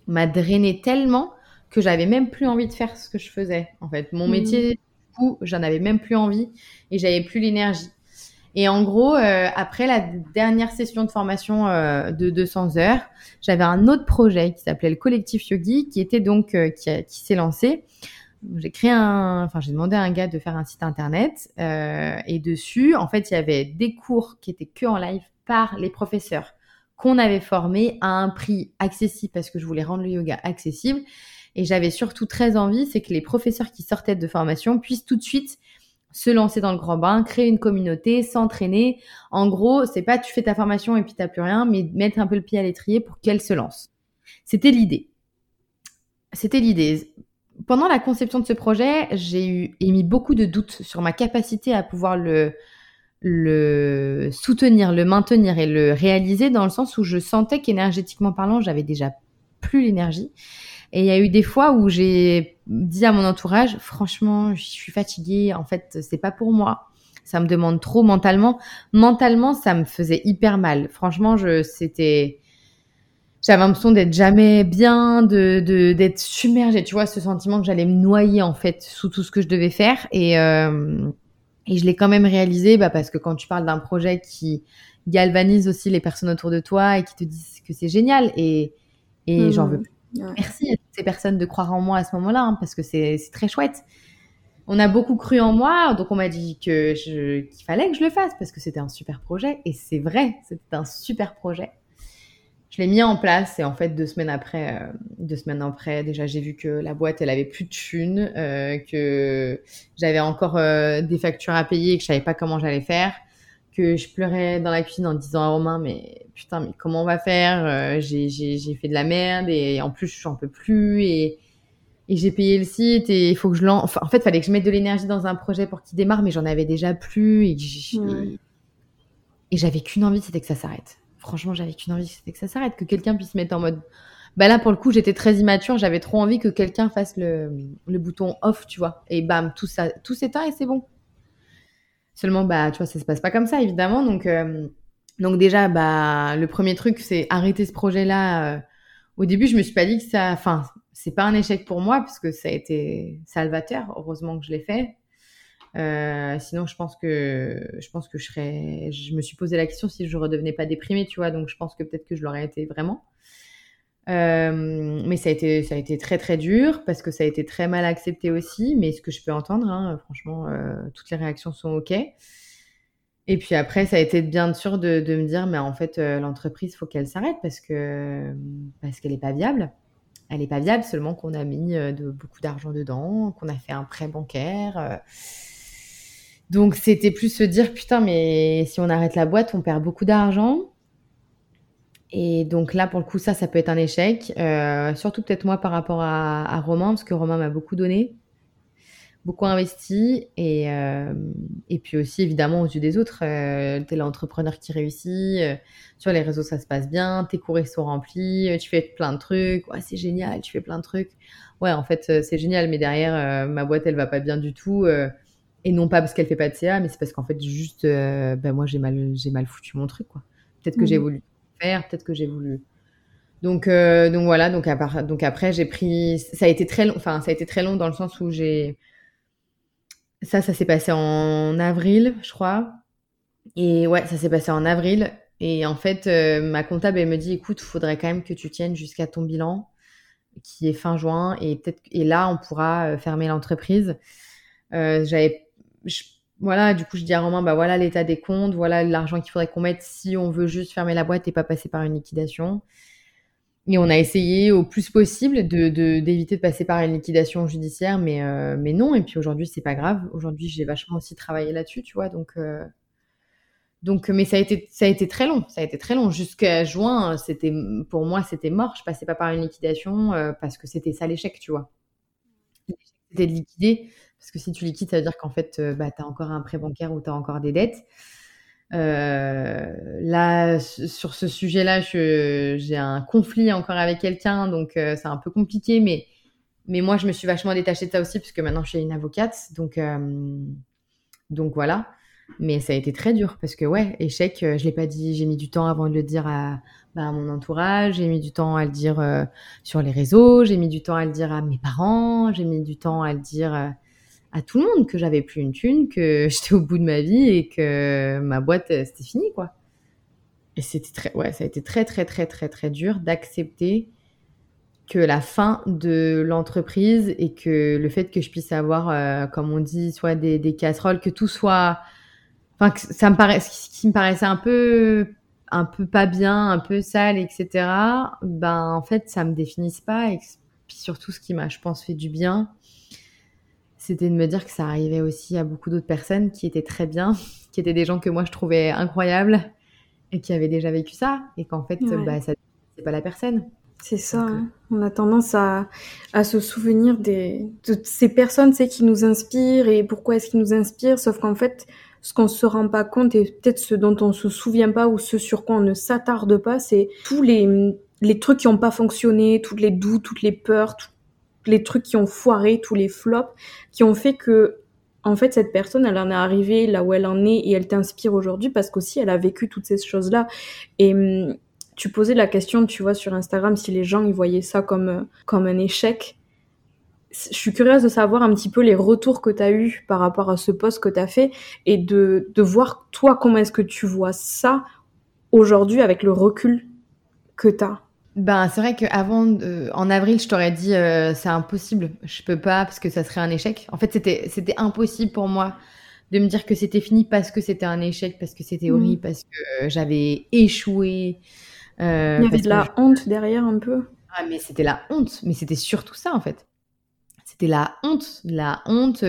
m'a drainé tellement que j'avais même plus envie de faire ce que je faisais, en fait. Mon mmh. métier, du coup, j'en avais même plus envie et j'avais plus l'énergie. Et en gros, euh, après la dernière session de formation euh, de 200 heures, j'avais un autre projet qui s'appelait le collectif Yogi, qui était donc euh, qui, qui s'est lancé. J'ai créé un, enfin j'ai demandé à un gars de faire un site internet et dessus, en fait, il y avait des cours qui étaient que en live par les professeurs qu'on avait formés à un prix accessible parce que je voulais rendre le yoga accessible. Et j'avais surtout très envie, c'est que les professeurs qui sortaient de formation puissent tout de suite se lancer dans le grand bain, créer une communauté, s'entraîner. En gros, c'est pas tu fais ta formation et puis t'as plus rien, mais mettre un peu le pied à l'étrier pour qu'elle se lance. C'était l'idée. C'était l'idée. Pendant la conception de ce projet, j'ai eu émis beaucoup de doutes sur ma capacité à pouvoir le le soutenir, le maintenir et le réaliser dans le sens où je sentais qu'énergétiquement parlant, j'avais déjà plus l'énergie et il y a eu des fois où j'ai dit à mon entourage, franchement, je suis fatiguée, en fait, c'est pas pour moi. Ça me demande trop mentalement. Mentalement, ça me faisait hyper mal. Franchement, je, c'était, j'avais l'impression d'être jamais bien, de, de, d'être submergée. Tu vois, ce sentiment que j'allais me noyer, en fait, sous tout ce que je devais faire. Et, euh, et je l'ai quand même réalisé, bah, parce que quand tu parles d'un projet qui galvanise aussi les personnes autour de toi et qui te disent que c'est génial et, et j'en veux plus Merci à toutes ces personnes de croire en moi à ce moment-là, hein, parce que c'est très chouette. On a beaucoup cru en moi, donc on m'a dit que qu'il fallait que je le fasse parce que c'était un super projet. Et c'est vrai, c'était un super projet. Je l'ai mis en place et en fait deux semaines après, euh, deux semaines après, déjà j'ai vu que la boîte elle avait plus de thunes, euh, que j'avais encore euh, des factures à payer et que je savais pas comment j'allais faire que je pleurais dans la cuisine en disant à Romain, mais putain, mais comment on va faire J'ai fait de la merde et en plus, je n'en peux plus et, et j'ai payé le site et il faut que je lance. Enfin, en fait, il fallait que je mette de l'énergie dans un projet pour qu'il démarre, mais j'en avais déjà plus et, et j'avais qu'une envie, c'était que ça s'arrête. Franchement, j'avais qu'une envie, c'était que ça s'arrête, que quelqu'un puisse mettre en mode. Bah là, pour le coup, j'étais très immature, j'avais trop envie que quelqu'un fasse le, bouton off, tu vois. Et bam, tout ça, tout s'éteint et c'est bon. Seulement, bah, tu vois, ça se passe pas comme ça, évidemment. Donc, euh, Donc déjà, bah, le premier truc, c'est arrêter ce projet-là. Euh, au début, je me suis pas dit que ça, enfin, c'est pas un échec pour moi parce que ça a été salvateur. Heureusement que je l'ai fait. Euh, sinon, je pense que je pense je me suis posé la question si je redevenais pas déprimée, tu vois. Donc, je pense que peut-être que je l'aurais été vraiment. Euh, mais ça a été très très dur parce que ça a été très mal accepté aussi. Mais ce que je peux entendre, hein, franchement, euh, toutes les réactions sont ok. Et puis après, ça a été bien sûr de, me dire, mais en fait, l'entreprise, faut qu'elle s'arrête parce que parce qu'elle est pas viable. Elle est pas viable seulement qu'on a mis beaucoup d'argent dedans, qu'on a fait un prêt bancaire. Donc c'était plus se dire putain mais si on arrête la boîte on perd beaucoup d'argent. Et donc là pour le coup ça ça peut être un échec. Euh, surtout peut-être moi par rapport à, Romain parce que Romain m'a beaucoup donné, beaucoup investi et euh, et puis aussi évidemment aux yeux des autres euh, t'es l'entrepreneur qui réussit. Sur les réseaux ça se passe bien, tes cours sont remplis, tu fais plein de trucs, ouais c'est génial, tu fais plein de trucs. Ouais en fait c'est génial mais derrière ma boîte elle va pas bien du tout. Et non pas parce qu'elle fait pas de CA, mais c'est parce qu'en fait, juste, euh, ben moi, j'ai mal, j'ai mal foutu mon truc, quoi. Peut-être que j'ai mhm. voulu faire, peut-être que j'ai voulu. Donc, euh, donc voilà. Donc, à donc après, j'ai pris. Ça a été très long. Enfin, ça a été très long dans le sens où j'ai. Ça, ça s'est passé en avril, je crois. Et ouais, ça s'est passé en avril. Et en fait, euh, ma comptable, elle me dit, écoute, il faudrait quand même que tu tiennes jusqu'à ton bilan, qui est fin juin, et peut-être, et là, on pourra fermer l'entreprise. j'avais voilà, du coup, je dis à Romain, bah voilà l'état des comptes, voilà l'argent qu'il faudrait qu'on mette si on veut juste fermer la boîte et pas passer par une liquidation. Et on a essayé au plus possible de d'éviter de, passer par une liquidation judiciaire, mais euh, mais non. Et puis aujourd'hui, c'est pas grave. Aujourd'hui, j'ai vachement aussi travaillé là-dessus, tu vois. Donc euh, donc, mais ça a été ça a été très long. Ça a été très long jusqu'à juin. C'était pour moi, c'était mort. Je passais pas par une liquidation euh, parce que c'était ça l'échec, tu vois. C'était de liquider. Parce que si tu liquides, ça veut dire qu'en fait, euh, bah, tu as encore un prêt bancaire ou tu as encore des dettes. Euh, là, sur ce sujet-là, j'ai un conflit encore avec quelqu'un, donc euh, c'est un peu compliqué, mais, mais moi, je me suis vachement détachée de ça aussi, puisque maintenant, je suis une avocate, donc, donc voilà. Mais ça a été très dur, parce que ouais, échec, je l'ai pas dit, j'ai mis du temps avant de le dire à, bah, à mon entourage, j'ai mis du temps à le dire sur les réseaux, j'ai mis du temps à le dire à mes parents, j'ai mis du temps à le dire à tout le monde que j'avais plus une thune, que [laughs] j'étais au bout de ma vie et que ma boîte euh, c'était fini quoi. Et c'était très ouais, ça a été très très très très très dur d'accepter que la fin de l'entreprise et que le fait que je puisse avoir euh, comme on dit soit des, des, casseroles que tout soit enfin ça me paraît ce qui me paraissait un peu un peu pas bien, un peu sale, etc. Ben en fait ça me définisse pas et puis surtout ce qui m'a je pense fait du bien c'était de me dire que ça arrivait aussi à beaucoup d'autres personnes qui étaient très bien, [laughs] qui étaient des gens que moi je trouvais incroyables et qui avaient déjà vécu ça et qu'en fait bah, ça c'est pas la personne. C'est ça. Hein. Euh, On a tendance à, à se souvenir des, de ces personnes c'est qui nous inspirent et pourquoi est-ce qu'ils nous inspirent, sauf qu'en fait, ce qu'on se rend pas compte et peut-être ce dont on se souvient pas ou ce sur quoi on ne s'attarde pas, c'est tous les, les trucs qui ont pas fonctionné, toutes les doutes, toutes les peurs, tout, les trucs qui ont foiré, tous les flops, qui ont fait que, en fait, cette personne, elle en est arrivée là où elle en est et elle t'inspire aujourd'hui parce qu'aussi elle a vécu toutes ces choses-là. Et hum, tu posais la question, tu vois, sur Instagram, si les gens ils voyaient ça comme, comme un échec. Je suis curieuse de savoir un petit peu les retours que tu as eu par rapport à ce poste que tu as fait et de, de voir toi comment est-ce que tu vois ça aujourd'hui avec le recul que tu as. Ben, c'est vrai qu'avant, en avril, je t'aurais dit euh, c'est impossible, je peux pas parce que ça serait un échec. En fait, c'était c'était impossible pour moi de me dire que c'était fini parce que c'était un échec, parce que c'était horrible, mmh. parce que euh, j'avais échoué. Euh, Il y avait de la honte derrière un peu. Ah, mais c'était la honte, mais c'était surtout ça en fait. C'était la honte, la honte.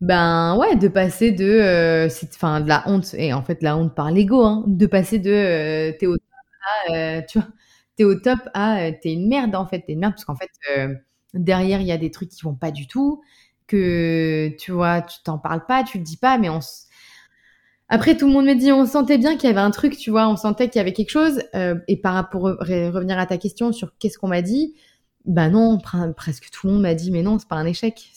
ben ouais, de passer de, enfin de la honte et en fait la honte par l'ego, hein, de passer de t'es au à, tu vois t'es au top à euh, t'es une merde en fait, t'es une merde parce qu'en fait euh, derrière il y a des trucs qui vont pas du tout, que tu vois, tu t'en parles pas, tu le dis pas, mais on après tout le monde me dit on sentait bien qu'il y avait un truc, tu vois, on sentait qu'il y avait quelque chose. Euh, et par rapport revenir à ta question sur qu'est-ce qu'on m'a dit, bah non, presque tout le monde m'a dit mais non c'est pas un échec,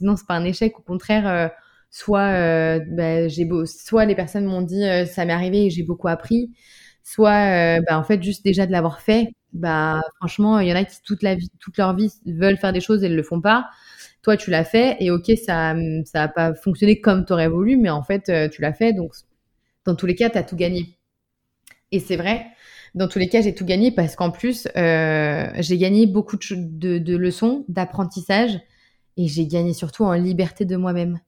non c'est pas un échec, au contraire soit bah, beau, soit les personnes m'ont dit ça m'est arrivé et j'ai beaucoup appris, soit bah, en fait juste déjà de l'avoir fait. Bah franchement, il y en a qui toute la vie, toute leur vie veulent faire des choses et ne le font pas. Toi, tu l'as fait et ok, ça ça a pas fonctionné comme tu aurais voulu, mais en fait, tu l'as fait. Donc, dans tous les cas, tu as tout gagné. Et c'est vrai, dans tous les cas, j'ai tout gagné parce qu'en plus, euh, j'ai gagné beaucoup de, de, leçons, d'apprentissage et j'ai gagné surtout en liberté de moi-même.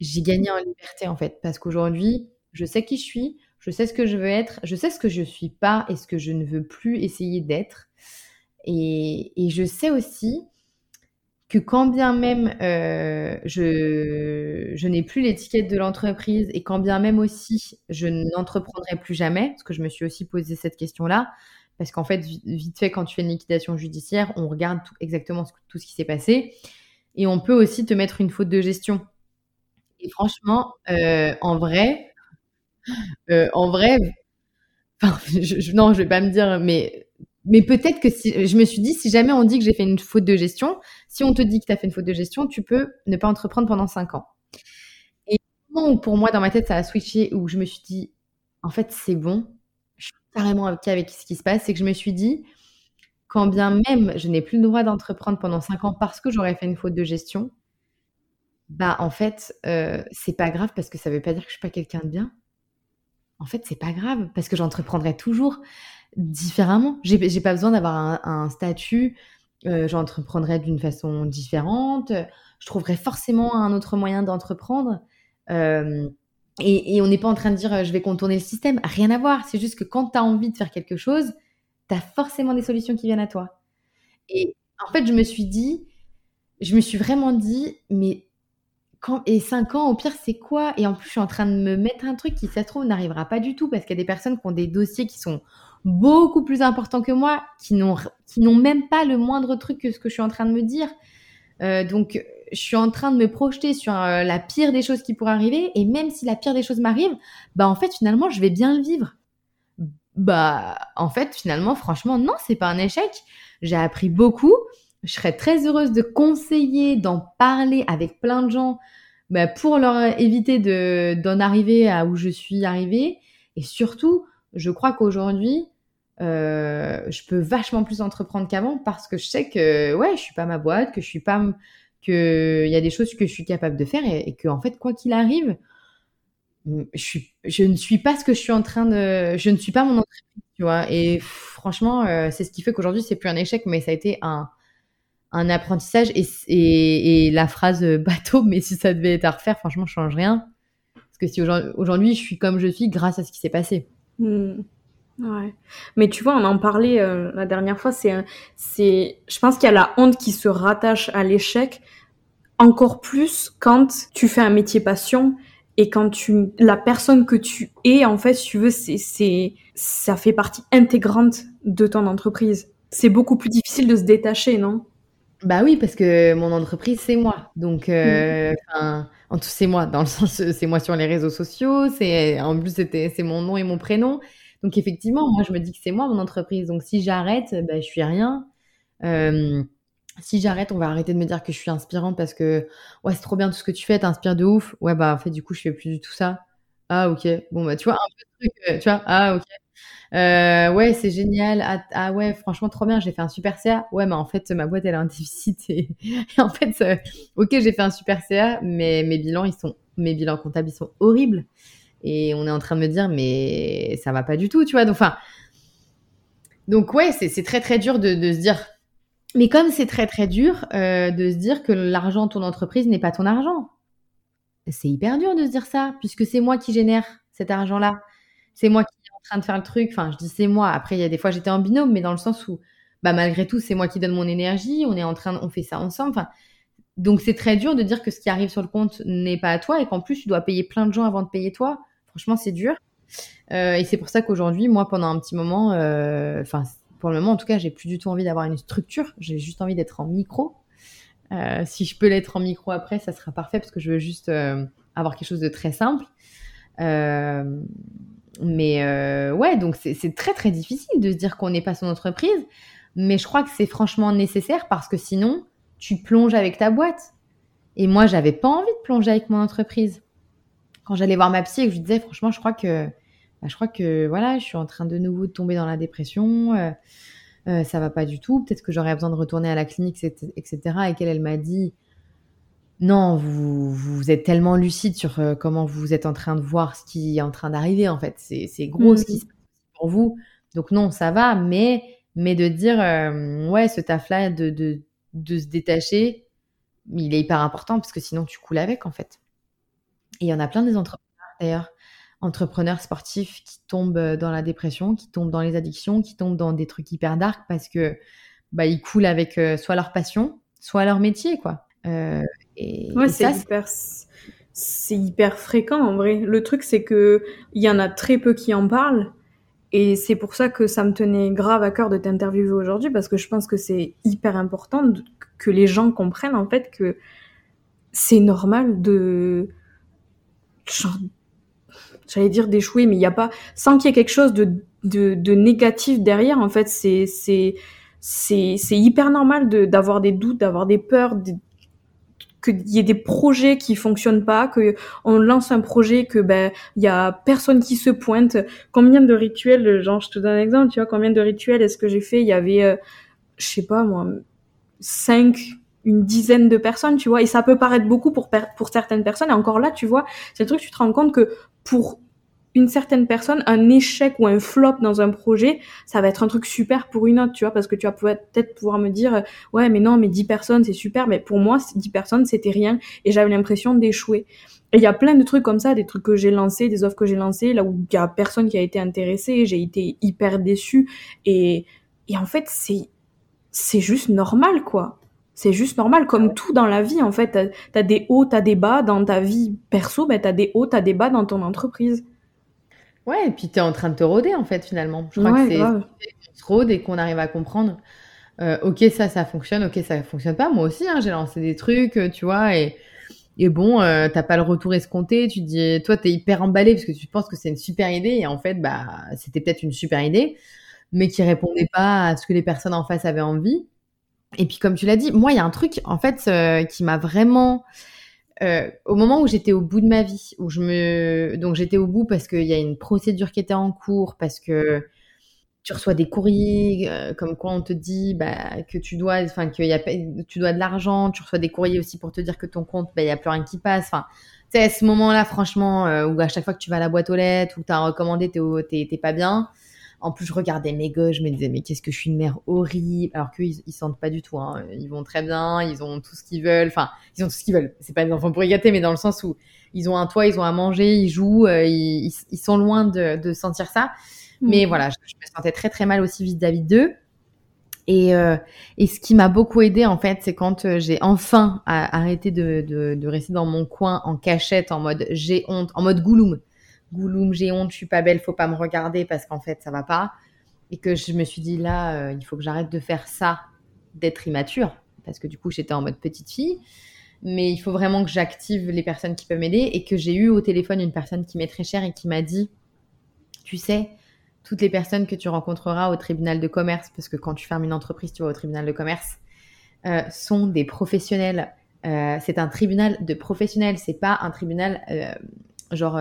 J'ai gagné en liberté en fait parce qu'aujourd'hui, je sais qui je suis, je sais ce que je veux être, je sais ce que je suis pas et ce que je ne veux plus essayer d'être. Et, je sais aussi que quand bien même euh, je, n'ai plus l'étiquette de l'entreprise et quand bien même aussi je n'entreprendrai plus jamais, parce que je me suis aussi posé cette question-là, parce qu'en fait, vite fait, quand tu fais une liquidation judiciaire, on regarde exactement tout ce qui s'est passé et on peut aussi te mettre une faute de gestion. Et franchement, euh, en vrai, euh, en vrai, enfin, [laughs] je, non, je vais pas me dire, mais mais peut-être que si je me suis dit, si jamais on dit que j'ai fait une faute de gestion, si on te dit que tu as fait une faute de gestion, tu peux ne pas entreprendre pendant cinq ans. Et pour moi, dans ma tête, ça a switché où je me suis dit, en fait, c'est bon, je suis carrément OK avec ce qui se passe, c'est que je me suis dit, quand bien même je n'ai plus le droit d'entreprendre pendant cinq ans parce que j'aurais fait une faute de gestion, bah en fait, euh, c'est pas grave parce que ça veut pas dire que je suis pas quelqu'un de bien. En fait, c'est pas grave parce que j'entreprendrai toujours différemment. J'ai pas besoin d'avoir un, statut. Euh, j'entreprendrai d'une façon différente. Je trouverai forcément un autre moyen d'entreprendre. Euh, et, on n'est pas en train de dire euh, je vais contourner le système. Rien à voir. C'est juste que quand tu as envie de faire quelque chose, tu as forcément des solutions qui viennent à toi. Et en fait, je me suis dit, je me suis vraiment dit, mais et 5 ans, au pire, c'est quoi? Et en plus, je suis en train de me mettre un truc qui, ça se trouve, n'arrivera pas du tout parce qu'il y a des personnes qui ont des dossiers qui sont beaucoup plus importants que moi, qui n'ont qui n'ont même pas le moindre truc que ce que je suis en train de me dire. Euh, donc, je suis en train de me projeter sur euh, la pire des choses qui pourraient arriver, et même si la pire des choses m'arrive, bah en fait finalement je vais bien le vivre. Bah en fait finalement franchement non c'est pas un échec. J'ai appris beaucoup. Je serais très heureuse de conseiller, d'en parler avec plein de gens bah, pour leur éviter de d'en arriver à où je suis arrivée. Et surtout, je crois qu'aujourd'hui, euh, je peux vachement plus entreprendre qu'avant parce que je sais que ouais, je suis pas ma boîte, que je suis pas que il y a des choses que je suis capable de faire et, que en fait quoi qu'il arrive, je suis je ne suis pas ce que je suis en train de je ne suis pas mon entreprise, tu vois. Et franchement, euh, c'est ce qui fait qu'aujourd'hui c'est plus un échec mais ça a été un un apprentissage et, et, la phrase bateau [laughs] mais si ça devait être à refaire, franchement, je change rien parce que si aujourd'hui je suis comme je suis grâce à ce qui s'est passé. Hmm. Ouais. Mais tu vois, on en parlait euh, la dernière fois, c'est, c'est, je pense qu'il y a la honte qui se rattache à l'échec encore plus quand tu fais un métier passion et quand tu, la personne que tu es, en fait, si tu veux, c'est, c'est, ça fait partie intégrante de ton entreprise. C'est beaucoup plus difficile de se détacher, non? Bah oui, parce que mon entreprise, c'est moi. Donc, euh, hmm. en tout, c'est moi, dans le [laughs] sens, c'est moi sur les réseaux sociaux, c'est, en plus, c'était, c'est mon nom et mon prénom. Donc effectivement, moi je me dis que c'est moi mon entreprise. Donc si j'arrête, ben, je suis rien. Euh, si j'arrête, on va arrêter de me dire que je suis inspirante parce que ouais c'est trop bien tout ce que tu fais, t'inspires de ouf. Ouais bah en fait du coup je fais plus du tout ça. Ah ok. Bon bah tu vois un peu de truc, euh, tu vois. Ah ok. Euh, ouais c'est génial. Ah, ah, ouais franchement trop bien. J'ai fait un super CA. Ouais mais en fait ma boîte elle a un déficit [laughs] en fait ok j'ai fait un super CA mais mes bilans ils sont mes bilans comptables ils sont horribles et on est en train de me dire mais ça va pas du tout, tu vois. Donc, enfin, donc ouais, c'est très très dur de, de, se dire. Mais comme c'est très très dur euh, de se dire que l'argent de ton entreprise n'est pas ton argent, c'est hyper dur de se dire ça, puisque c'est moi qui génère cet argent-là. C'est moi qui est en train de faire le truc. Enfin, je dis c'est moi. Après, il y a des fois j'étais en binôme, mais dans le sens où, bah malgré tout, c'est moi qui donne mon énergie. On est en train, on fait ça ensemble. Enfin, donc c'est très dur de dire que ce qui arrive sur le compte n'est pas à toi et qu'en plus tu dois payer plein de gens avant de payer toi. Franchement, c'est dur. Euh, et c'est pour ça qu'aujourd'hui, moi, pendant un petit moment, euh, enfin, pour le moment, en tout cas, j'ai plus du tout envie d'avoir une structure. J'ai juste envie d'être en micro. Euh, si je peux l'être en micro après, ça sera parfait parce que je veux juste avoir quelque chose de très simple. Mais ouais, donc c'est très très difficile de se dire qu'on n'est pas son entreprise. Mais je crois que c'est franchement nécessaire parce que sinon, tu plonges avec ta boîte. Et moi, j'avais pas envie de plongée avec mon entreprise. Quand j'allais voir ma psy et que je disais, franchement, je crois que, bah, je crois que voilà, je suis en train de nouveau de tomber dans la dépression. Euh, euh, ça va pas du tout. Peut-être que j'aurais besoin de retourner à la clinique, etc. Et qu'elle, elle m'a dit, non, vous, vous êtes tellement lucide sur euh, comment vous êtes en train de voir ce qui est en train d'arriver, en fait. C'est gros ce qui se passe pour vous. Donc non, ça va, mais, mais de dire, ouais, ce taf-là, de, de, de se détacher, il est hyper important parce que sinon tu coules avec en fait. Et il y en a plein des entrepreneurs d'ailleurs, entrepreneurs sportifs qui tombent dans la dépression, qui tombent dans les addictions, qui tombent dans des trucs hyper dark parce que bah, ils coulent avec euh, soit leur passion, soit leur métier quoi. Euh, et, c'est hyper, c'est hyper fréquent en vrai. Le truc c'est que il y en a très peu qui en parlent. Et c'est pour ça que ça me tenait grave à cœur de t'interviewer aujourd'hui parce que je pense que c'est hyper important que les gens comprennent en fait que c'est normal de j'allais dire d'échouer mais il n'y a pas sans qu'il y ait quelque chose de, de, de négatif derrière en fait c'est c'est c'est c'est hyper normal de d'avoir des doutes d'avoir des peurs qu'il y ait des projets qui fonctionnent pas, que on lance un projet que ben il y a personne qui se pointe. Combien de rituels, genre je te donne un exemple, tu vois, combien de rituels est-ce que j'ai fait? Il y avait, euh, je sais pas moi, cinq, une dizaine de personnes, tu vois, et ça peut paraître beaucoup pour, pour certaines personnes, et encore là, tu vois, c'est le truc, tu te rends compte que pour une certaine personne, un échec ou un flop dans un projet, ça va être un truc super pour une autre, tu vois, parce que tu vas peut-être pouvoir me dire, ouais, mais non, mais 10 personnes, c'est super, mais pour moi, 10 personnes, c'était rien, et j'avais l'impression d'échouer. Et il y a plein de trucs comme ça, des trucs que j'ai lancés, des offres que j'ai lancées, là où il y a personne qui a été intéressé, j'ai été hyper déçue, et, et en fait, c'est, c'est juste normal, quoi. C'est juste normal, comme tout dans la vie, en fait. T'as as des hauts, t'as des bas dans ta vie perso, ben t'as des hauts, t'as des bas dans ton entreprise. Ouais, et puis tu es en train de te rôder, en fait, finalement. Je crois que c'est qu'on se rôde et qu'on arrive à comprendre. Euh, ok, ça, ça fonctionne, ok, ça fonctionne pas. Moi aussi, hein, j'ai lancé des trucs, euh, tu vois, et, et bon, euh, t'as pas le retour escompté. Tu dis, toi, t'es hyper emballé parce que tu penses que c'est une super idée, et en fait, bah, c'était peut-être une super idée, mais qui répondait pas à ce que les personnes en face avaient envie. Et puis, comme tu l'as dit, moi, il y a un truc, en fait, qui m'a vraiment euh, au moment où j'étais au bout de ma vie, où je me, donc j'étais au bout parce qu'il y a une procédure qui était en cours, parce que tu reçois des courriers euh, comme quoi on te dit bah, que tu dois, enfin que tu dois de l'argent, tu reçois des courriers aussi pour te dire que ton compte, bah, il y a plus rien qui passe. Enfin, tu à ce moment-là, franchement, euh, où à chaque fois que tu vas à la boîte aux lettres ou que tu as recommandé, t'es pas bien. En plus, je regardais mes gosses, je me disais, mais qu'est-ce que je suis une mère horrible. Alors qu'eux, ils, sentent pas du tout. Hein. Ils vont très bien, ils ont tout ce qu'ils veulent. Enfin, ils ont tout ce qu'ils veulent. C'est pas des enfants pour y gâter, mais dans le sens où ils ont un toit, ils ont à manger, ils jouent, euh, ils, ils, sont loin de, de sentir ça. Mais mm. voilà, je, me sentais très très mal aussi vis-à-vis d'eux. Et, euh, et, ce qui m'a beaucoup aidé en fait, c'est quand euh, j'ai enfin arrêté de, de, de, rester dans mon coin en cachette, en mode j'ai honte, en mode gouloum. Gouloum, j'ai honte, je suis pas belle, faut pas me regarder parce qu'en fait ça va pas. Et que je me suis dit là, euh, il faut que j'arrête de faire ça, d'être immature, parce que du coup j'étais en mode petite fille. Mais il faut vraiment que j'active les personnes qui peuvent m'aider et que j'ai eu au téléphone une personne qui m'est très chère et qui m'a dit, tu sais, toutes les personnes que tu rencontreras au tribunal de commerce, parce que quand tu fermes une entreprise, tu vas au tribunal de commerce, euh, sont des professionnels. Euh, c'est un tribunal de professionnels, c'est pas un tribunal genre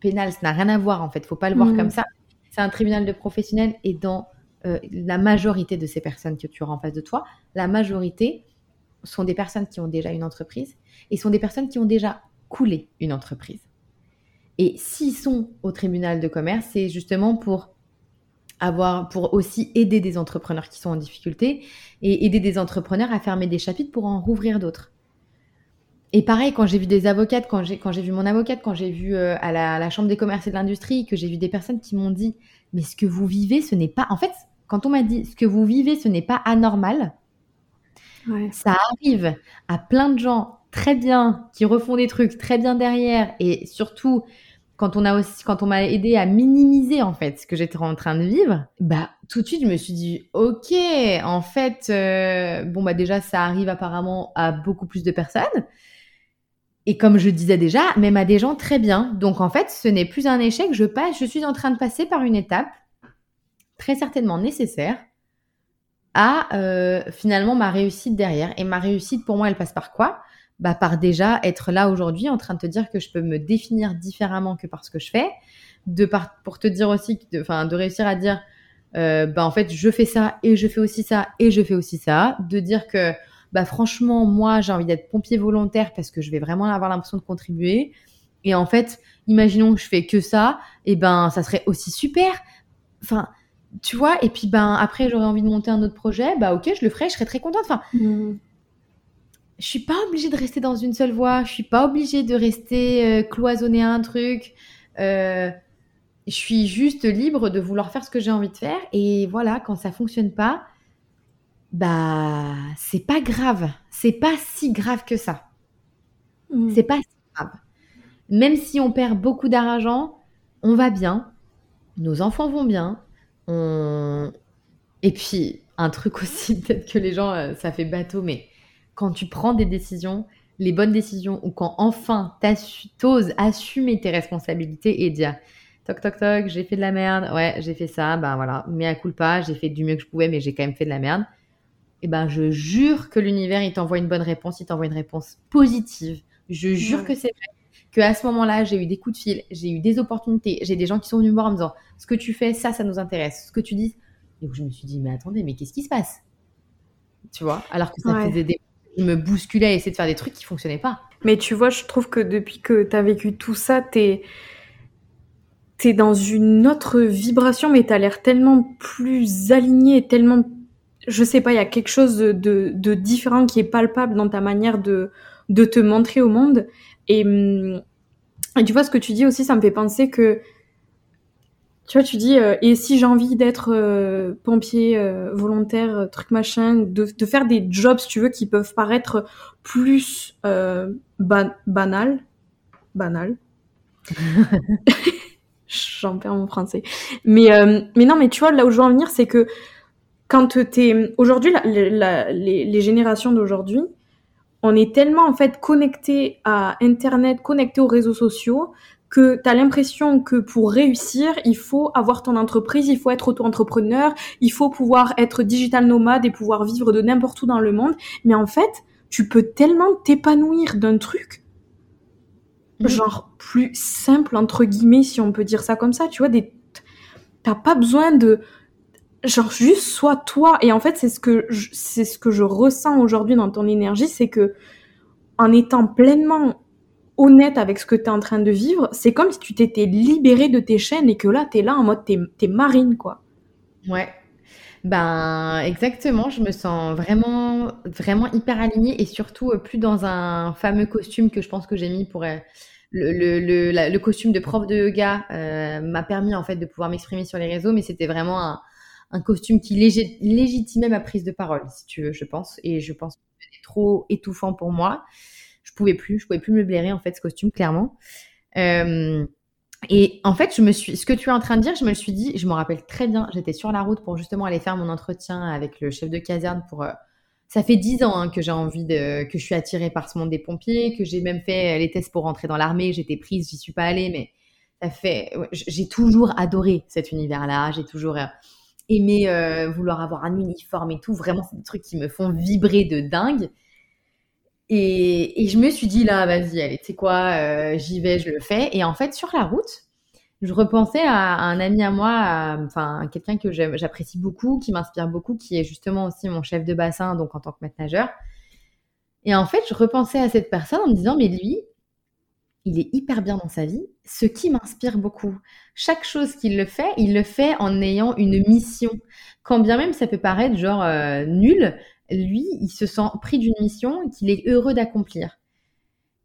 pénal, ça n'a rien à voir en fait, faut pas le voir mm. comme ça. C'est un tribunal de professionnels et dans euh, la majorité de ces personnes que tu auras en face de toi, la majorité sont des personnes qui ont déjà une entreprise et sont des personnes qui ont déjà coulé une entreprise. Et s'ils sont au tribunal de commerce, c'est justement pour avoir, pour aussi aider des entrepreneurs qui sont en difficulté et aider des entrepreneurs à fermer des chapitres pour en rouvrir d'autres. Et pareil, quand j'ai vu des avocates, quand j'ai, quand j'ai vu mon avocate, quand j'ai vu euh, à, la, Chambre des commerces et de l'industrie, que j'ai vu des personnes qui m'ont dit, mais ce que vous vivez, ce n'est pas... En fait, quand on m'a dit, ce que vous vivez, ce n'est pas anormal, ça arrive à plein de gens très bien, qui refont des trucs très bien derrière, et surtout, quand on a aussi, quand on m'a aidé à minimiser, en fait, ce que j'étais en train de vivre, bah, tout de suite, je me suis dit, OK, en fait, euh, bon, bah, déjà, ça arrive apparemment à beaucoup plus de personnes. Et comme je disais déjà, même à des gens très bien. Donc en fait, ce n'est plus un échec. Je passe, je suis en train de passer par une étape très certainement nécessaire à euh, finalement ma réussite derrière. Et ma réussite pour moi, elle passe par quoi? Bah, par déjà être là aujourd'hui en train de te dire que je peux me définir différemment que par ce que je fais, de pour te dire aussi, enfin, de réussir à dire, euh, bah, en fait, je fais ça et je fais aussi ça et je fais aussi ça, de dire que, bah, franchement, moi, j'ai envie d'être pompier volontaire parce que je vais vraiment avoir l'impression de contribuer. Et en fait, imaginons que je fais que ça, et ben, ça serait aussi super. Enfin, tu vois, et puis ben après j'aurais envie de monter un autre projet, bah ok, je le ferai, je serais très contente. Enfin, mmh je suis pas obligée de rester dans une seule voie. Je suis pas obligée de rester euh, cloisonnée à un truc. Euh, je suis juste libre de vouloir faire ce que j'ai envie de faire. Et voilà, quand ça fonctionne pas, bah c'est pas grave. C'est pas si grave que ça. Mm. C'est pas si grave. Même si on perd beaucoup d'argent, on va bien. Nos enfants vont bien. Et puis un truc [laughs] aussi, peut-être que les gens, euh, ça fait bateau, mais quand tu prends des décisions, les bonnes décisions, ou quand enfin t'oses assumer tes responsabilités et dire toc toc toc, j'ai fait de la merde, ouais, j'ai fait ça, ben voilà, mais à coup pas, j'ai fait du mieux que je pouvais, mais j'ai quand même fait de la merde. Et eh ben je jure que l'univers il t'envoie une bonne réponse, il t'envoie une réponse positive. Je jure que c'est vrai. Que à ce moment-là, j'ai eu des coups de fil, j'ai eu des opportunités, j'ai des gens qui sont venus me voir en me disant ce que tu fais, ça, ça nous intéresse. Ce que tu dis. Et où je me suis dit mais attendez, mais qu'est-ce qui se passe? Tu vois Alors que ça faisait des me bousculais à essayer de faire des trucs qui fonctionnaient pas. Mais tu vois, je trouve que depuis que tu as vécu tout ça, t'es es dans une autre vibration, mais tu as l'air tellement plus aligné, tellement, je sais pas, il y a quelque chose de, de, différent qui est palpable dans ta manière de, de te montrer au monde. Et, et tu vois, ce que tu dis aussi, ça me fait penser que tu vois, tu dis, euh, et si j'ai envie d'être euh, pompier euh, volontaire, truc machin, de, de, faire des jobs, si tu veux, qui peuvent paraître plus banal, banal. [laughs] [laughs] J'en perds mon français. Mais, mais non, mais tu vois, là où je veux en venir, c'est que quand t'es... Aujourd'hui, les, les générations d'aujourd'hui, on est tellement en fait connecté à Internet, connecté aux réseaux sociaux, que tu as l'impression que pour réussir, il faut avoir ton entreprise, il faut être auto-entrepreneur, il faut pouvoir être digital nomade et pouvoir vivre de n'importe où dans le monde. Mais en fait, tu peux tellement t'épanouir d'un truc, genre plus simple, entre guillemets, si on peut dire ça comme ça, tu vois, des... t'as pas besoin de... Genre juste sois toi. Et en fait, c'est ce que c'est ce que je ressens aujourd'hui dans ton énergie, c'est que en étant pleinement honnête avec ce que tu es en train de vivre, c'est comme si tu t'étais libéré de tes chaînes et que là, tu es là en mode, t'es es marine, quoi. Ouais. Ben, exactement, je me sens vraiment, vraiment hyper alignée et surtout euh, plus dans un fameux costume que je pense que j'ai mis pour. Euh, le, le, le, costume de prof de yoga euh, m'a permis en fait de pouvoir m'exprimer sur les réseaux, mais c'était vraiment un, un, costume qui légitimait ma prise de parole, si tu veux, je pense. Et je pense que c'était trop étouffant pour moi je pouvais plus, je pouvais plus me blairer en fait ce costume clairement. Euh, et en fait, je me suis, ce que tu es en train de dire, je me suis dit, je me rappelle très bien, j'étais sur la route pour justement aller faire mon entretien avec le chef de caserne pour. Euh, ça fait dix ans hein, que j'ai envie de, que je suis attirée par ce monde des pompiers, que j'ai même fait les tests pour rentrer dans l'armée. J'étais prise, j'y suis pas allée, mais ça fait. J'ai toujours adoré cet univers-là. J'ai toujours euh, aimé vouloir avoir un uniforme et tout. Vraiment, c'est des trucs qui me font vibrer de dingue. Et, et, je me suis dit là, vas-y, allez, tu sais quoi, euh, j'y vais, je le fais. Et en fait, sur la route, je repensais à, un ami à moi, enfin quelqu'un que j'apprécie beaucoup, qui m'inspire beaucoup, qui est justement aussi mon chef de bassin, donc en tant que maître nageur. Et en fait, je repensais à cette personne en me disant, mais lui, il est hyper bien dans sa vie, ce qui m'inspire beaucoup. Chaque chose qu'il le fait, il le fait en ayant une mission. Quand bien même ça peut paraître genre euh, nul, lui, il se sent pris d'une mission qu'il est heureux d'accomplir.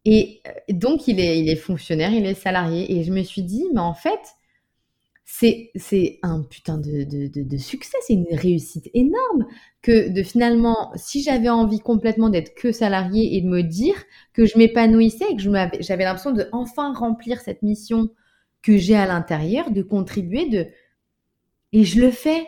Et euh, donc, il est, il est fonctionnaire, il est salarié. Et je me suis dit, mais en fait, c'est, un putain de, de, succès, c'est une réussite énorme que de finalement, si j'avais envie complètement d'être que salarié et de me dire que je m'épanouissais et que j'avais l'impression de enfin remplir cette mission que j'ai à l'intérieur, de contribuer, de... Et je le fais.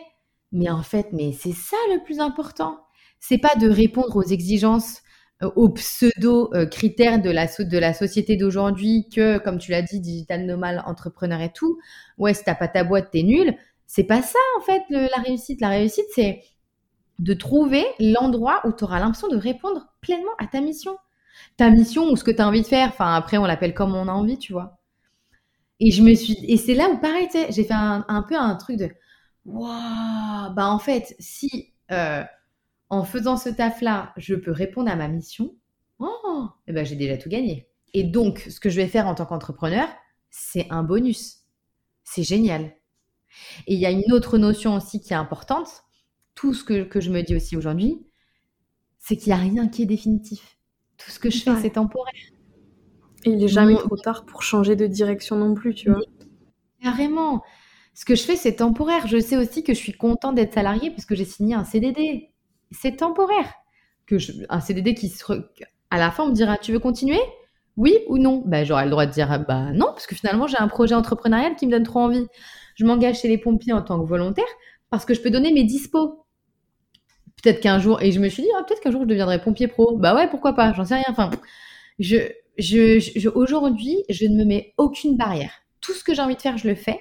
Mais en fait, mais c'est ça le plus important c'est pas de répondre aux exigences, aux pseudo euh, de la, de la société d'aujourd'hui que, comme tu l'as dit, digital nomade, entrepreneur et tout. Ouais, si t'as pas ta boîte, t'es nul. C'est pas ça, en fait, la réussite. La réussite, c'est de trouver l'endroit où tu auras l'impression de répondre pleinement à ta mission. ta mission ou ce que tu as envie de faire. Enfin, après, on l'appelle comme on a envie, tu vois. Et je me suis, et c'est là où pareil, j'ai fait un, un, peu un truc de, waouh, bah en fait, si euh, en faisant ce taf-là, je peux répondre à ma mission, oh, et eh ben j'ai déjà tout gagné. Et donc, ce que je vais faire en tant qu'entrepreneur, c'est un bonus. C'est génial. Et il y a une autre notion aussi qui est importante. Tout ce que, que je me dis aussi aujourd'hui, c'est qu'il n'y a rien qui est définitif. Tout ce que je fais, c'est temporaire. Et il n'est jamais trop tard pour changer de direction non plus, tu vois. Carrément. Ce que je fais, c'est temporaire. Je sais aussi que je suis content d'être salarié parce que j'ai signé un CDD. C'est temporaire. Que un CDD qui, à la fin, me dira Tu veux continuer? Oui ou non? Ben, J'aurai le droit de dire Bah non, parce que finalement, j'ai un projet entrepreneurial qui me donne trop envie. Je m'engage chez les pompiers en tant que volontaire parce que je peux donner mes dispos. Peut-être qu'un jour, et je me suis dit, ah, peut-être qu'un jour je deviendrai pompier pro. Bah ouais, pourquoi pas, j'en sais rien. Enfin, je, je, aujourd'hui, je ne me mets aucune barrière. Tout ce que j'ai envie de faire, je le fais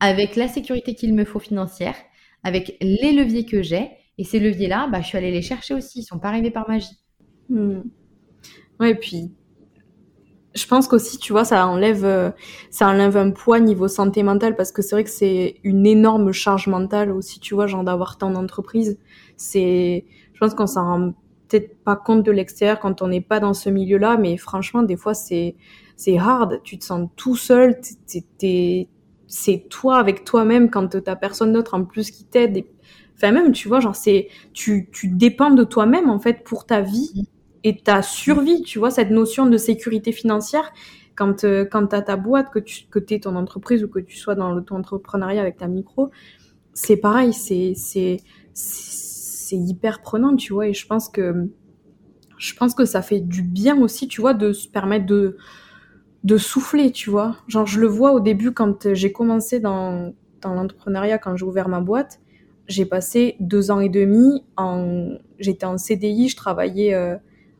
avec la sécurité qu'il me faut financière, avec les leviers que j'ai. Et ces leviers-là, bah, je suis allée les chercher aussi. Ils ne sont pas arrivés par magie. Ouais, et puis je pense qu'aussi, tu vois, ça enlève, euh, ça enlève un poids niveau santé mentale parce que c'est vrai que c'est une énorme charge mentale aussi, tu vois, genre d'avoir tant d'entreprises. C'est, je pense qu'on s'en rend peut-être pas compte de l'extérieur quand on n'est pas dans ce milieu-là, mais franchement, des fois, c'est, c'est hard. Tu te sens tout seul, c'est toi avec toi-même quand t'as personne d'autre en plus qui t'aide. Enfin, même, tu vois, genre, c'est, tu, tu dépends de toi-même, en fait, pour ta vie et ta survie, tu vois, cette notion de sécurité financière. Quand, euh, quand tu as ta boîte, que tu que aies ton entreprise ou que tu sois dans l'auto-entrepreneuriat avec ta micro, c'est pareil, c'est, c'est, c'est hyper prenant, tu vois, et je pense que je pense que ça fait du bien aussi, tu vois, de se permettre de de souffler, tu vois. Genre je le vois au début quand j'ai commencé dans dans l'entrepreneuriat, quand j'ai ouvert ma boîte, j'ai passé deux ans et demi en j'étais en CDI, je travaillais euh,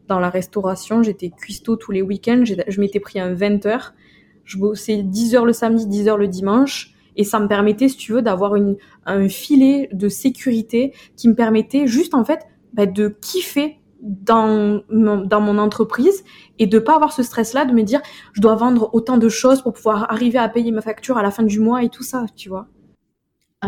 dans la restauration, j'étais cuistot tous les week-ends, je m'étais pris un 20 heures, je bossais 10 heures le samedi, 10 heures le dimanche, et ça me permettait, si tu veux, d'avoir un filet de sécurité qui me permettait juste en fait bah, de kiffer dans mon, dans mon entreprise et de pas avoir ce stress-là de me dire je dois vendre autant de choses pour pouvoir arriver à payer ma facture à la fin du mois et tout ça, tu vois.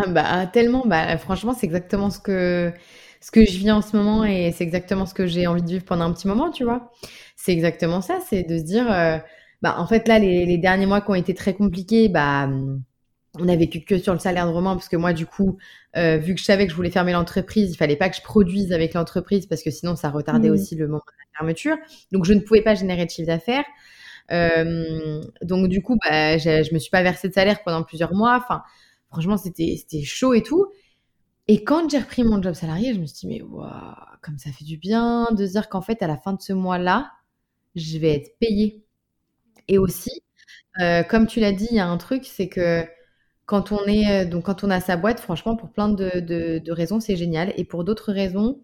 Ah bah tellement, bah franchement c'est exactement ce que ce que je vis en ce moment et c'est exactement ce que j'ai envie de vivre pendant un petit moment, tu vois. C'est exactement ça, c'est de se dire, euh, bah en fait là les, les, derniers mois qui ont été très compliqués, bah on a vécu que sur le salaire de Romain parce que moi du coup euh, vu que je savais que je voulais fermer l'entreprise il fallait pas que je produise avec l'entreprise parce que sinon ça retardait mmh. aussi le moment de la fermeture donc je ne pouvais pas générer de chiffre d'affaires euh, donc du coup bah, je me suis pas versé de salaire pendant plusieurs mois enfin franchement c'était chaud et tout et quand j'ai repris mon job salarié je me suis dit mais waouh comme ça fait du bien de dire qu'en fait à la fin de ce mois là je vais être payée et aussi euh, comme tu l'as dit il y a un truc c'est que quand on est euh, quand on a sa boîte, franchement, pour plein de, raisons, c'est génial. Et pour d'autres raisons,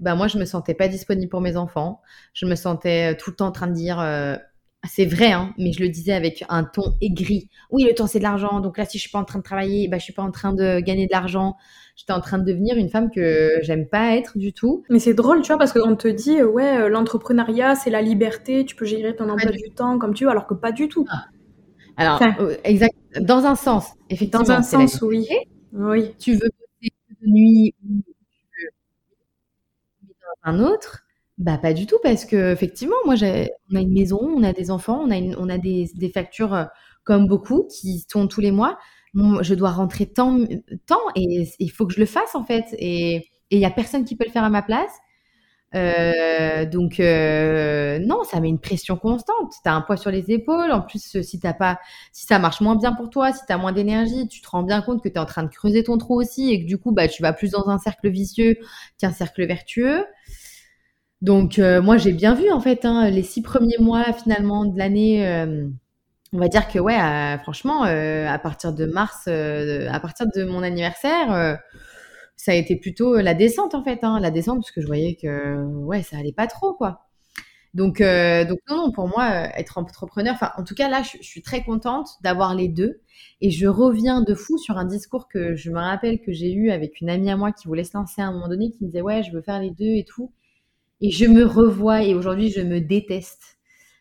bah moi, je me sentais pas disponible pour mes enfants. Je me sentais euh, tout le temps en train de dire, c'est vrai, hein, mais je le disais avec un ton aigri. Oui, le temps c'est de l'argent. Donc là, si je suis pas en train de travailler, bah je suis pas en train de gagner de l'argent. J'étais en train de devenir une femme que j'aime pas être du tout. Mais c'est drôle, tu vois, parce qu'on te dit, ouais, l'entrepreneuriat, c'est la liberté, tu peux gérer ton emploi du temps comme tu veux, alors que pas du tout. Ah. Alors, euh, exact, dans un sens, effectivement. Dans un sens, oui. Oui. Tu veux bosser de nuit ou tu veux dans un autre, bah pas du tout parce que effectivement, moi, j'ai, on a une maison, on a des enfants, on a, une, on a des, des factures euh, comme beaucoup qui sont tous les mois. je dois rentrer tant, tant et il faut que je le fasse en fait. Et il y a personne qui peut le faire à ma place. Euh, donc euh, non, ça met une pression constante. Tu as un poids sur les épaules. En plus, si t'as pas, si ça marche moins bien pour toi, si tu as moins d'énergie, tu te rends bien compte que tu es en train de creuser ton trou aussi et que du coup, bah, tu vas plus dans un cercle vicieux qu'un cercle vertueux. Donc euh, moi, j'ai bien vu en fait hein, les six premiers mois finalement de l'année. on va dire que ouais, franchement, à partir de mars, à partir de mon anniversaire ça a été plutôt euh, la descente en fait, hein, la descente parce que je voyais que ouais, ça allait pas trop quoi. Donc, euh, donc non, non, pour moi, euh, être entrepreneur, enfin, en tout cas, là, je, suis très contente d'avoir les deux. Et je reviens de fou sur un discours que je me rappelle que j'ai eu avec une amie à moi qui voulait se lancer à un moment donné, qui me disait, ouais, je veux faire les deux et tout. Et je me revois et aujourd'hui, je me déteste.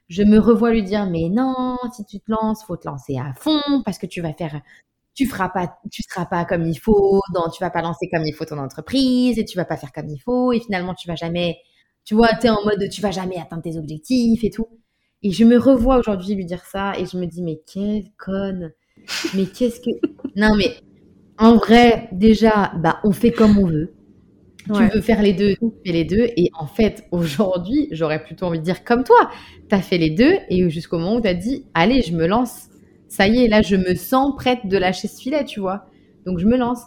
Je me revois lui dire, mais non, si tu te lances, faut te lancer à fond parce que tu vas faire, tu feras pas, tu seras pas comme il faut, non, tu vas pas lancer comme il faut ton entreprise et tu vas pas faire comme il faut et finalement, tu vas jamais, tu vois, tu es en mode, tu vas jamais atteindre tes objectifs et tout. Et je me revois aujourd'hui lui dire ça et je me dis, mais quelle conne. Mais qu'est-ce que. Non, mais en vrai, déjà, bah, on fait comme on veut. Tu veux faire les deux, tu fais les deux. Et en fait, [laughs] aujourd'hui, j'aurais plutôt envie de dire comme toi. Tu as fait les deux et jusqu'au moment où tu as dit, allez, je me lance. Ça y est, là, je me sens prête de lâcher ce filet, tu vois. Donc, je me lance.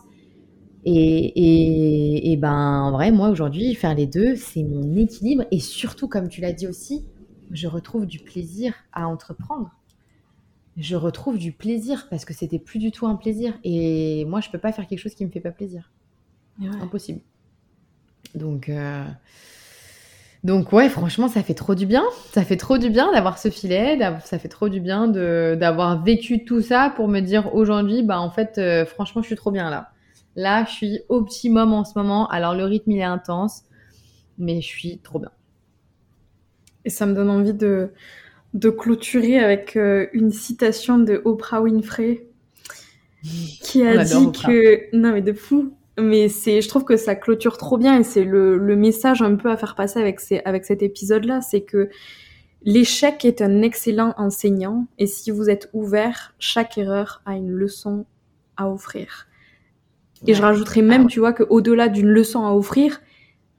Et, et, et ben, en vrai, moi, aujourd'hui, faire les deux, c'est mon équilibre. Et surtout, comme tu l'as dit aussi, je retrouve du plaisir à entreprendre. Je retrouve du plaisir parce que c'était plus du tout un plaisir. Et moi, je peux pas faire quelque chose qui me fait pas plaisir. Impossible. Donc, euh, donc ouais, franchement, ça fait trop du bien. Ça fait trop du bien d'avoir ce filet. Ça fait trop du bien d'avoir vécu tout ça pour me dire aujourd'hui, bah en fait, euh, franchement, je suis trop bien là. Là, je suis optimum en ce moment. Alors le rythme il est intense, mais je suis trop bien. Et ça me donne envie de, de clôturer avec euh, une citation de Oprah Winfrey qui a dit que non mais de fou mais c'est je trouve que ça clôture trop bien et c'est le, le message un peu à faire passer avec ces, avec cet épisode là c'est que l'échec est un excellent enseignant et si vous êtes ouvert chaque erreur a une leçon à offrir. Et je rajouterais même ah tu vois que au-delà d'une leçon à offrir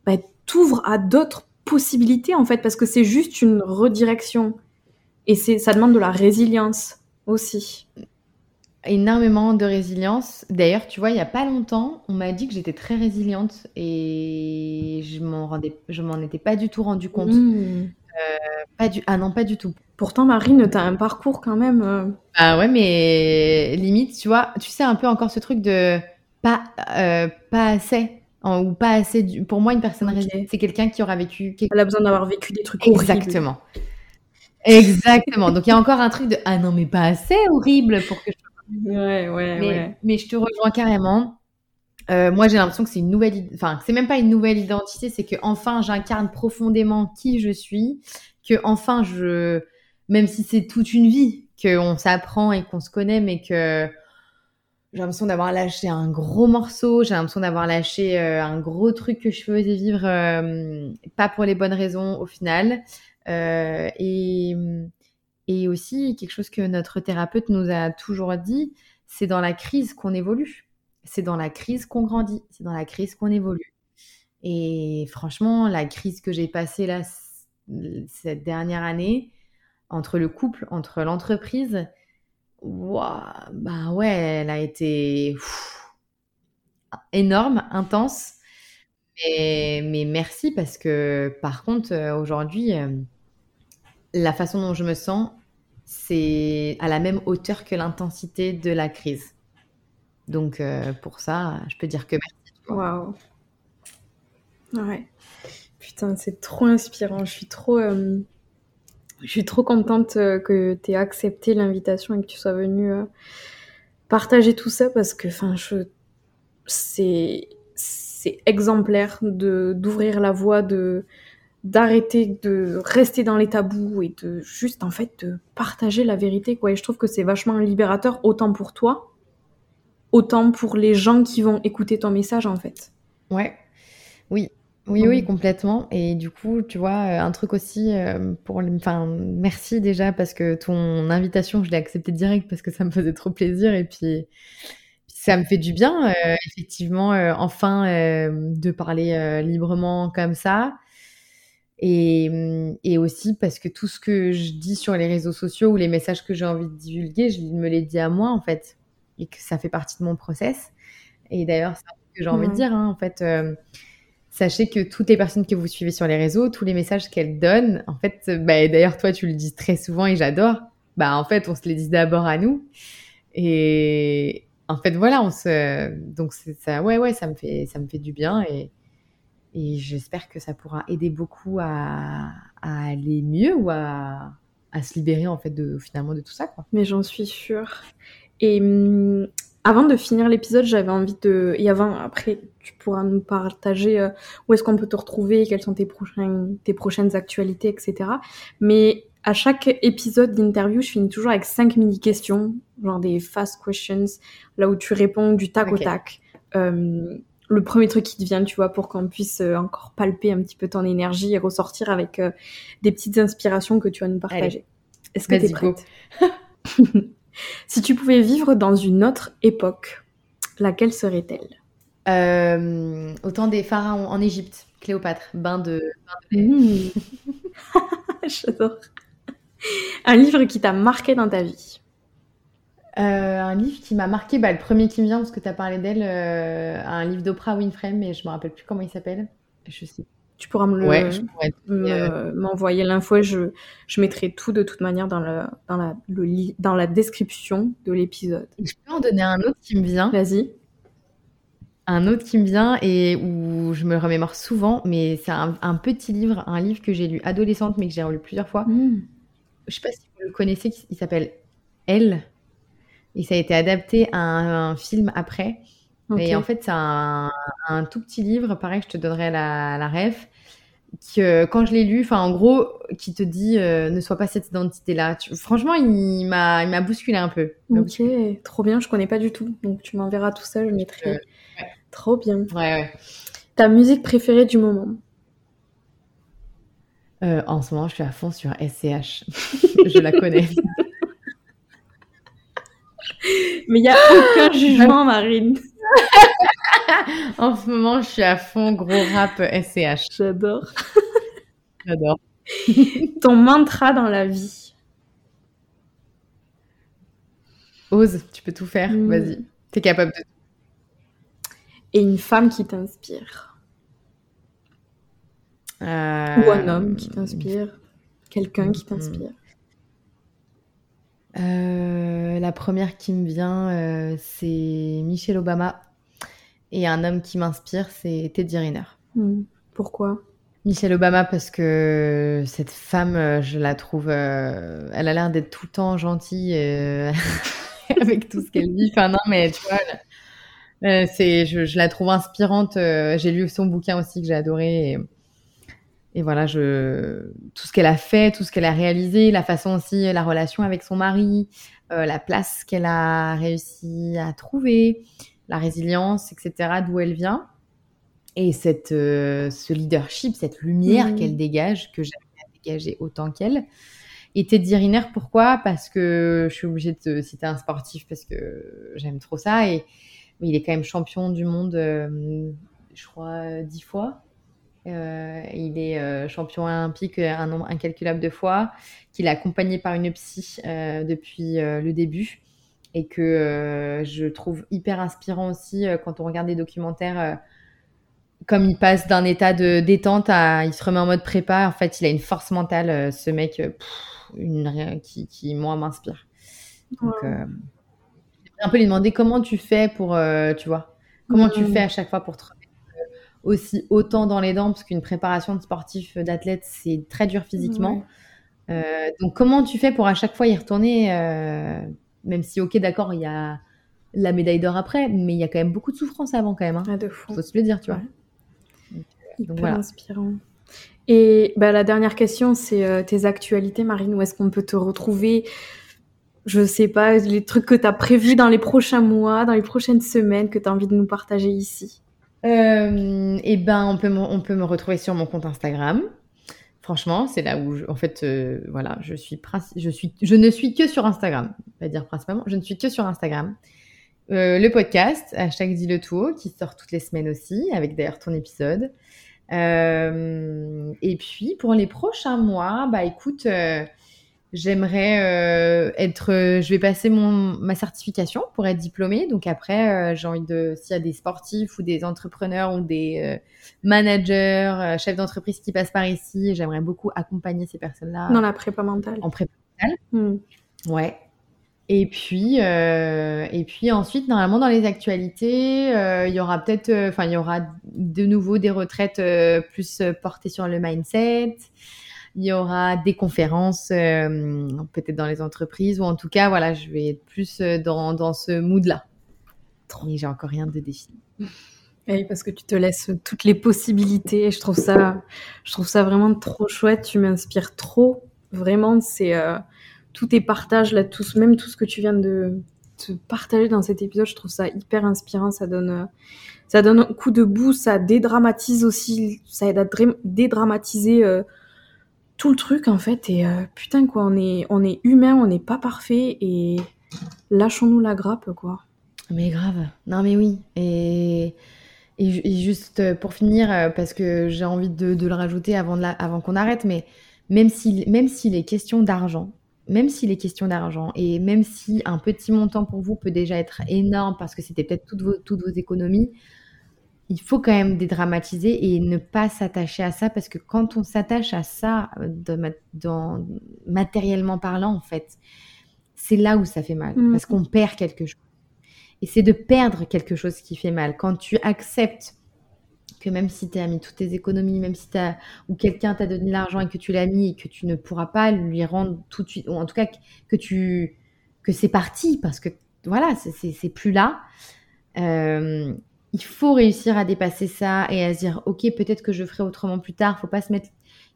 bah, t'ouvres à d'autres possibilité en fait parce que c'est juste une redirection. Et c'est ça demande de la résilience aussi. Énormément de résilience. D'ailleurs, tu vois, il y a pas longtemps, on m'a dit que j'étais très résiliente et je m'en rendais, je m'en étais pas du tout rendu compte. Mmh. Euh, pas du, ah non, pas du tout. Pourtant, Marine, t'as un parcours quand même. Euh. Ah ouais, mais limite, tu vois, tu sais un peu encore ce truc de pas, euh, pas assez ou pas assez. Du... Pour moi, une personne résiliente, c'est quelqu'un qui aura vécu. Elle a besoin d'avoir vécu des trucs horribles. Exactement. Exactement. Donc il y a encore un truc de ah non mais pas assez horrible pour que je. Ouais ouais mais, ouais. Mais je te rejoins carrément. Euh, moi j'ai l'impression que c'est une nouvelle, enfin c'est même pas une nouvelle identité, c'est que enfin j'incarne profondément qui je suis, que enfin je, même si c'est toute une vie, qu'on s'apprend et qu'on se connaît, mais que j'ai l'impression d'avoir lâché un gros morceau, j'ai l'impression d'avoir lâché euh, un gros truc que je faisais vivre, euh, pas pour les bonnes raisons au final. Et, et aussi, quelque chose que notre thérapeute nous a toujours dit, c'est dans la crise qu'on évolue. C'est dans la crise qu'on grandit, c'est dans la crise qu'on évolue. Et franchement, la crise que j'ai passée là, cette dernière année, entre le couple, entre l'entreprise, bah ouais, elle a été énorme, intense. Mais, merci parce que par contre, euh, aujourd'hui, euh, la façon dont je me sens, c'est à la même hauteur que l'intensité de la crise. Donc euh, pour ça, je peux dire que merci. Waouh. Ouais. Putain, c'est trop inspirant. Je suis trop. Je suis trop contente euh, que tu aies accepté l'invitation et que tu sois venue euh, partager tout ça parce que je c'est c'est exemplaire de d'ouvrir la voie de d'arrêter de rester dans les tabous et de juste en fait de partager la vérité quoi et je trouve que c'est vachement libérateur autant pour toi autant pour les gens qui vont écouter ton message en fait. Ouais. Oui, oui, oui, complètement. Et du coup, tu vois, euh, un truc aussi euh, pour, enfin, merci déjà parce que ton invitation, je l'ai acceptée direct parce que ça me faisait trop plaisir et puis ça me fait du bien, euh, effectivement, enfin, de parler librement comme ça. Et, mm, et aussi parce que tout ce que je dis sur les réseaux sociaux ou les messages que j'ai envie de divulguer, je me les dis à moi en fait, et que ça fait partie de mon process. Et d'ailleurs, c'est ce que j'ai envie de dire, hein, en fait Sachez que toutes les personnes que vous suivez sur les réseaux, tous les messages qu'elles donnent, en fait, bah, d'ailleurs toi tu le dis très souvent et j'adore, bah en fait on se les dit d'abord à nous. Et en fait voilà, on se, donc ça, ouais ouais, ça me fait, ça me fait du bien et, et j'espère que ça pourra aider beaucoup à, à aller mieux ou à, à, se libérer en fait de finalement de tout ça quoi. Mais j'en suis sûre. Et hum, Avant de finir l'épisode, j'avais envie de. Et avant, après, tu pourras nous partager euh, où est-ce qu'on peut te retrouver, quelles sont tes, prochaines, tes prochaines actualités, etc. Mais à chaque épisode d'interview, je finis toujours avec cinq mini-questions, genre des fast questions, là où tu réponds du tac au tac. Euh, le premier truc qui te vient, tu vois, pour qu'on puisse euh, encore palper un petit peu ton énergie et ressortir avec des petites inspirations que tu vas nous partager. Est-ce que tu es prête? [laughs] Si tu pouvais vivre dans une autre époque, laquelle serait-elle? Euh, Au temps des pharaons en Égypte, Cléopâtre, bain de. Mmh. [laughs] J'adore. Un livre qui t'a marqué dans ta vie euh, un livre qui m'a marqué, bah, le premier qui me vient parce que tu as parlé d'elle, euh, un livre d'Oprah Winfrey, mais je me rappelle plus comment il s'appelle. Je sais tu pourras me le, euh, m'envoyer l'info et je, je mettrai tout de toute manière dans, le, dans, la, le, dans la description de l'épisode. Je peux en donner un autre qui me vient. Vas-y. Un autre qui me vient et où je me remémore souvent, mais c'est un, petit livre, un livre que j'ai lu adolescente mais que j'ai relu plusieurs fois. Hmm. Je sais pas si vous le connaissez, il s'appelle Elle. Et ça a été adapté à un film après. Et en fait, c'est un, tout petit livre, pareil, je te donnerai la, la ref, que quand je l'ai lu, enfin en gros, qui te dit euh, ne sois pas cette identité-là. Franchement, il m'a, il m'a bousculé un peu. Ok, trop bien, je connais pas du tout, donc tu m'enverras tout ça, je mettrai. Trop bien. Ouais, ouais. Ta musique préférée du moment euh, En ce moment, je suis à fond sur SCH. [laughs] je la connais. [laughs] Mais il n'y a [gasps] aucun jugement, Marine. [laughs] en ce moment, je suis à fond gros rap SCH. J'adore. J'adore. [laughs] Ton mantra dans la vie. Ose, tu peux tout faire. Mm. Vas-y, t'es capable de Et une femme qui t'inspire. Euh, Ou un homme qui t'inspire. Quelqu'un qui t'inspire. Euh, la première qui me vient, euh, c'est Michelle Obama. Et un homme qui m'inspire, c'est Teddy Riner. Hmm. Pourquoi? Michelle Obama, parce que cette femme, euh, je la trouve. elle a l'air d'être tout le temps gentille [laughs] avec tout ce qu'elle dit. Enfin, non, mais tu vois. c'est, je, la trouve inspirante. j'ai lu son bouquin aussi que j'ai adoré. Et, et voilà, je, tout ce qu'elle a fait, tout ce qu'elle a réalisé, la façon aussi, la relation avec son mari, euh, la place qu'elle a réussi à trouver, la résilience, etc., d'où elle vient. Et cette, euh, ce leadership, cette lumière mmh. qu'elle dégage, que j'aimerais dégager autant qu'elle. Et Teddy Riner, pourquoi? Parce que je suis obligée de citer un sportif parce que j'aime trop ça. Et il est quand même champion du monde, euh, je crois, dix fois. Euh, il est euh, champion olympique un nombre incalculable de fois, qu'il est accompagné par une psy euh, depuis le début et que je trouve hyper inspirant aussi quand on regarde des documentaires. comme il passe d'un état de détente à il se remet en mode prépa, en fait, il a une force mentale, ce mec, une, qui, qui moi m'inspire. Donc, un peu lui demander comment tu fais pour, tu vois, comment tu fais à chaque fois pour te aussi autant dans les dents, parce qu'une préparation de sportif, euh, d'athlète, c'est très dur physiquement. Euh, donc, comment tu fais pour à chaque fois y retourner, euh, même si, ok, d'accord, il y a la médaille d'or après, mais il y a quand même beaucoup de souffrance avant, quand même. Hein. Ah, de fou. Faut se le dire, tu vois. Donc, voilà. inspirant. Et bah, la dernière question, c'est tes actualités, Marine. Où est-ce qu'on peut te retrouver? Je sais pas, les trucs que tu as prévus dans les prochains mois, dans les prochaines semaines, que tu as envie de nous partager ici euh, et ben, on peut, me, on peut me retrouver sur mon compte Instagram. Franchement, c'est là où, en fait, euh, voilà, je suis, je suis, je ne suis que sur Instagram. Pas dire principalement, je ne suis que sur Instagram. Euh, le podcast, hashtag dit le tout, qui sort toutes les semaines aussi, avec d'ailleurs ton épisode. Euh, et puis, pour les prochains mois, bah écoute, euh, J'aimerais euh, être. Euh, je vais passer mon, ma certification pour être diplômée. Donc après, euh, j'ai envie de. S'il y a des sportifs ou des entrepreneurs ou des managers, chefs d'entreprise qui passent par ici, j'aimerais beaucoup accompagner ces personnes-là. Dans la prépa mentale. En prépa mentale. Hmm. Ouais. Et puis, et puis ensuite, normalement, dans les actualités, il y aura peut-être, enfin, il y aura de nouveau des retraites plus portées sur le mindset. Il y aura des conférences, euh, peut-être dans les entreprises, ou en tout cas, voilà, je vais être plus euh, dans, dans ce mood-là. mais j'ai encore rien de défini. Oui, parce que tu te laisses toutes les possibilités et je trouve ça, je trouve ça vraiment trop chouette. Tu m'inspires trop. Vraiment, c'est euh, tous tes partages là, tous, même tout ce que tu viens de te partager dans cet épisode, je trouve ça hyper inspirant. Ça donne, ça donne un coup de bout, ça dédramatise aussi, ça aide à dédramatiser euh, tout le truc en fait. Et putain quoi, on est, on est humain, on n'est pas parfait et lâchons-nous la grappe quoi. Mais grave. Non mais oui. Et et, juste euh, pour finir, euh, parce que j'ai envie de, le rajouter avant, avant qu'on arrête, mais même s'il même s'il est question d'argent, même s'il est question d'argent, et même si un petit montant pour vous peut déjà être énorme parce que c'était peut-être toutes vos, toutes vos économies, il faut quand même dédramatiser et ne pas s'attacher à ça parce que quand on s'attache à ça, euh, dans, matériellement parlant, en fait, c'est là où ça fait mal mmh. parce qu'on perd quelque chose. Et c'est de perdre quelque chose qui fait mal. Quand tu acceptes que même si tu as mis toutes tes économies, même si tu as, ou quelqu'un t'a donné l'argent et que tu l'as mis et que tu ne pourras pas lui rendre tout de suite, ou en tout cas que tu, que c'est parti parce que voilà, c'est plus là. Euh, il faut réussir à dépasser ça et à se dire, ok, peut-être que je ferai autrement plus tard. Faut pas se mettre,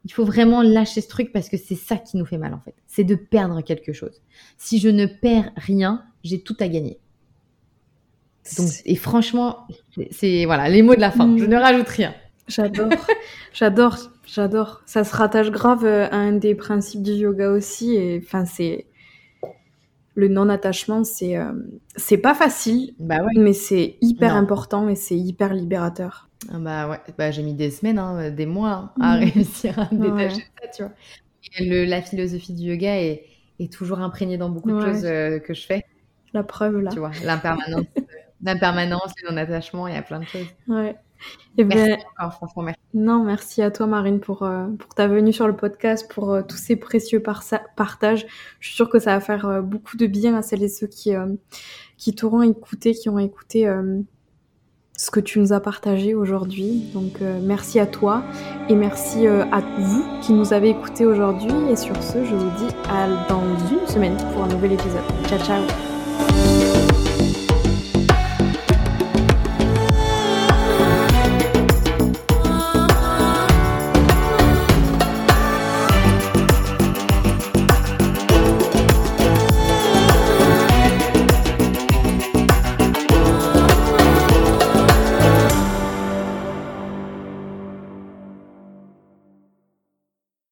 il faut vraiment lâcher ce truc parce que c'est ça qui nous fait mal en fait. C'est de perdre quelque chose. Si je ne perds rien, j'ai tout à gagner et franchement, c'est voilà les mots de la fin. Je ne rajoute rien. J'adore, j'adore, j'adore. Ça se rattache grave euh, à un des principes du yoga aussi. Et enfin, c'est le non-attachement, c'est euh, c'est pas facile, bah ouais. mais c'est hyper important et c'est hyper libérateur. Ah bah ouais, bah, j'ai mis des semaines, hein, des mois hein, à réussir à [laughs] détacher ça, tu vois. Et la philosophie du yoga est, est toujours imprégnée dans beaucoup de choses euh, que je fais. La preuve là. Tu vois, l'impermanence [laughs] permanence, le non-attachement, il y a plein de choses. Ouais. Et eh merci ben, encore, franchement, merci. Non, merci à toi, Marine, pour, euh, pour ta venue sur le podcast, pour euh, tous ces précieux partages. Je suis sûre que ça va faire euh, beaucoup de bien à celles et ceux qui, qui t'auront écouté, qui ont écouté ce que tu nous as partagé aujourd'hui. Donc, merci à toi et merci à vous qui nous avez écoutés aujourd'hui. Et sur ce, je vous dis à dans une semaine pour un nouvel épisode. Ciao, ciao!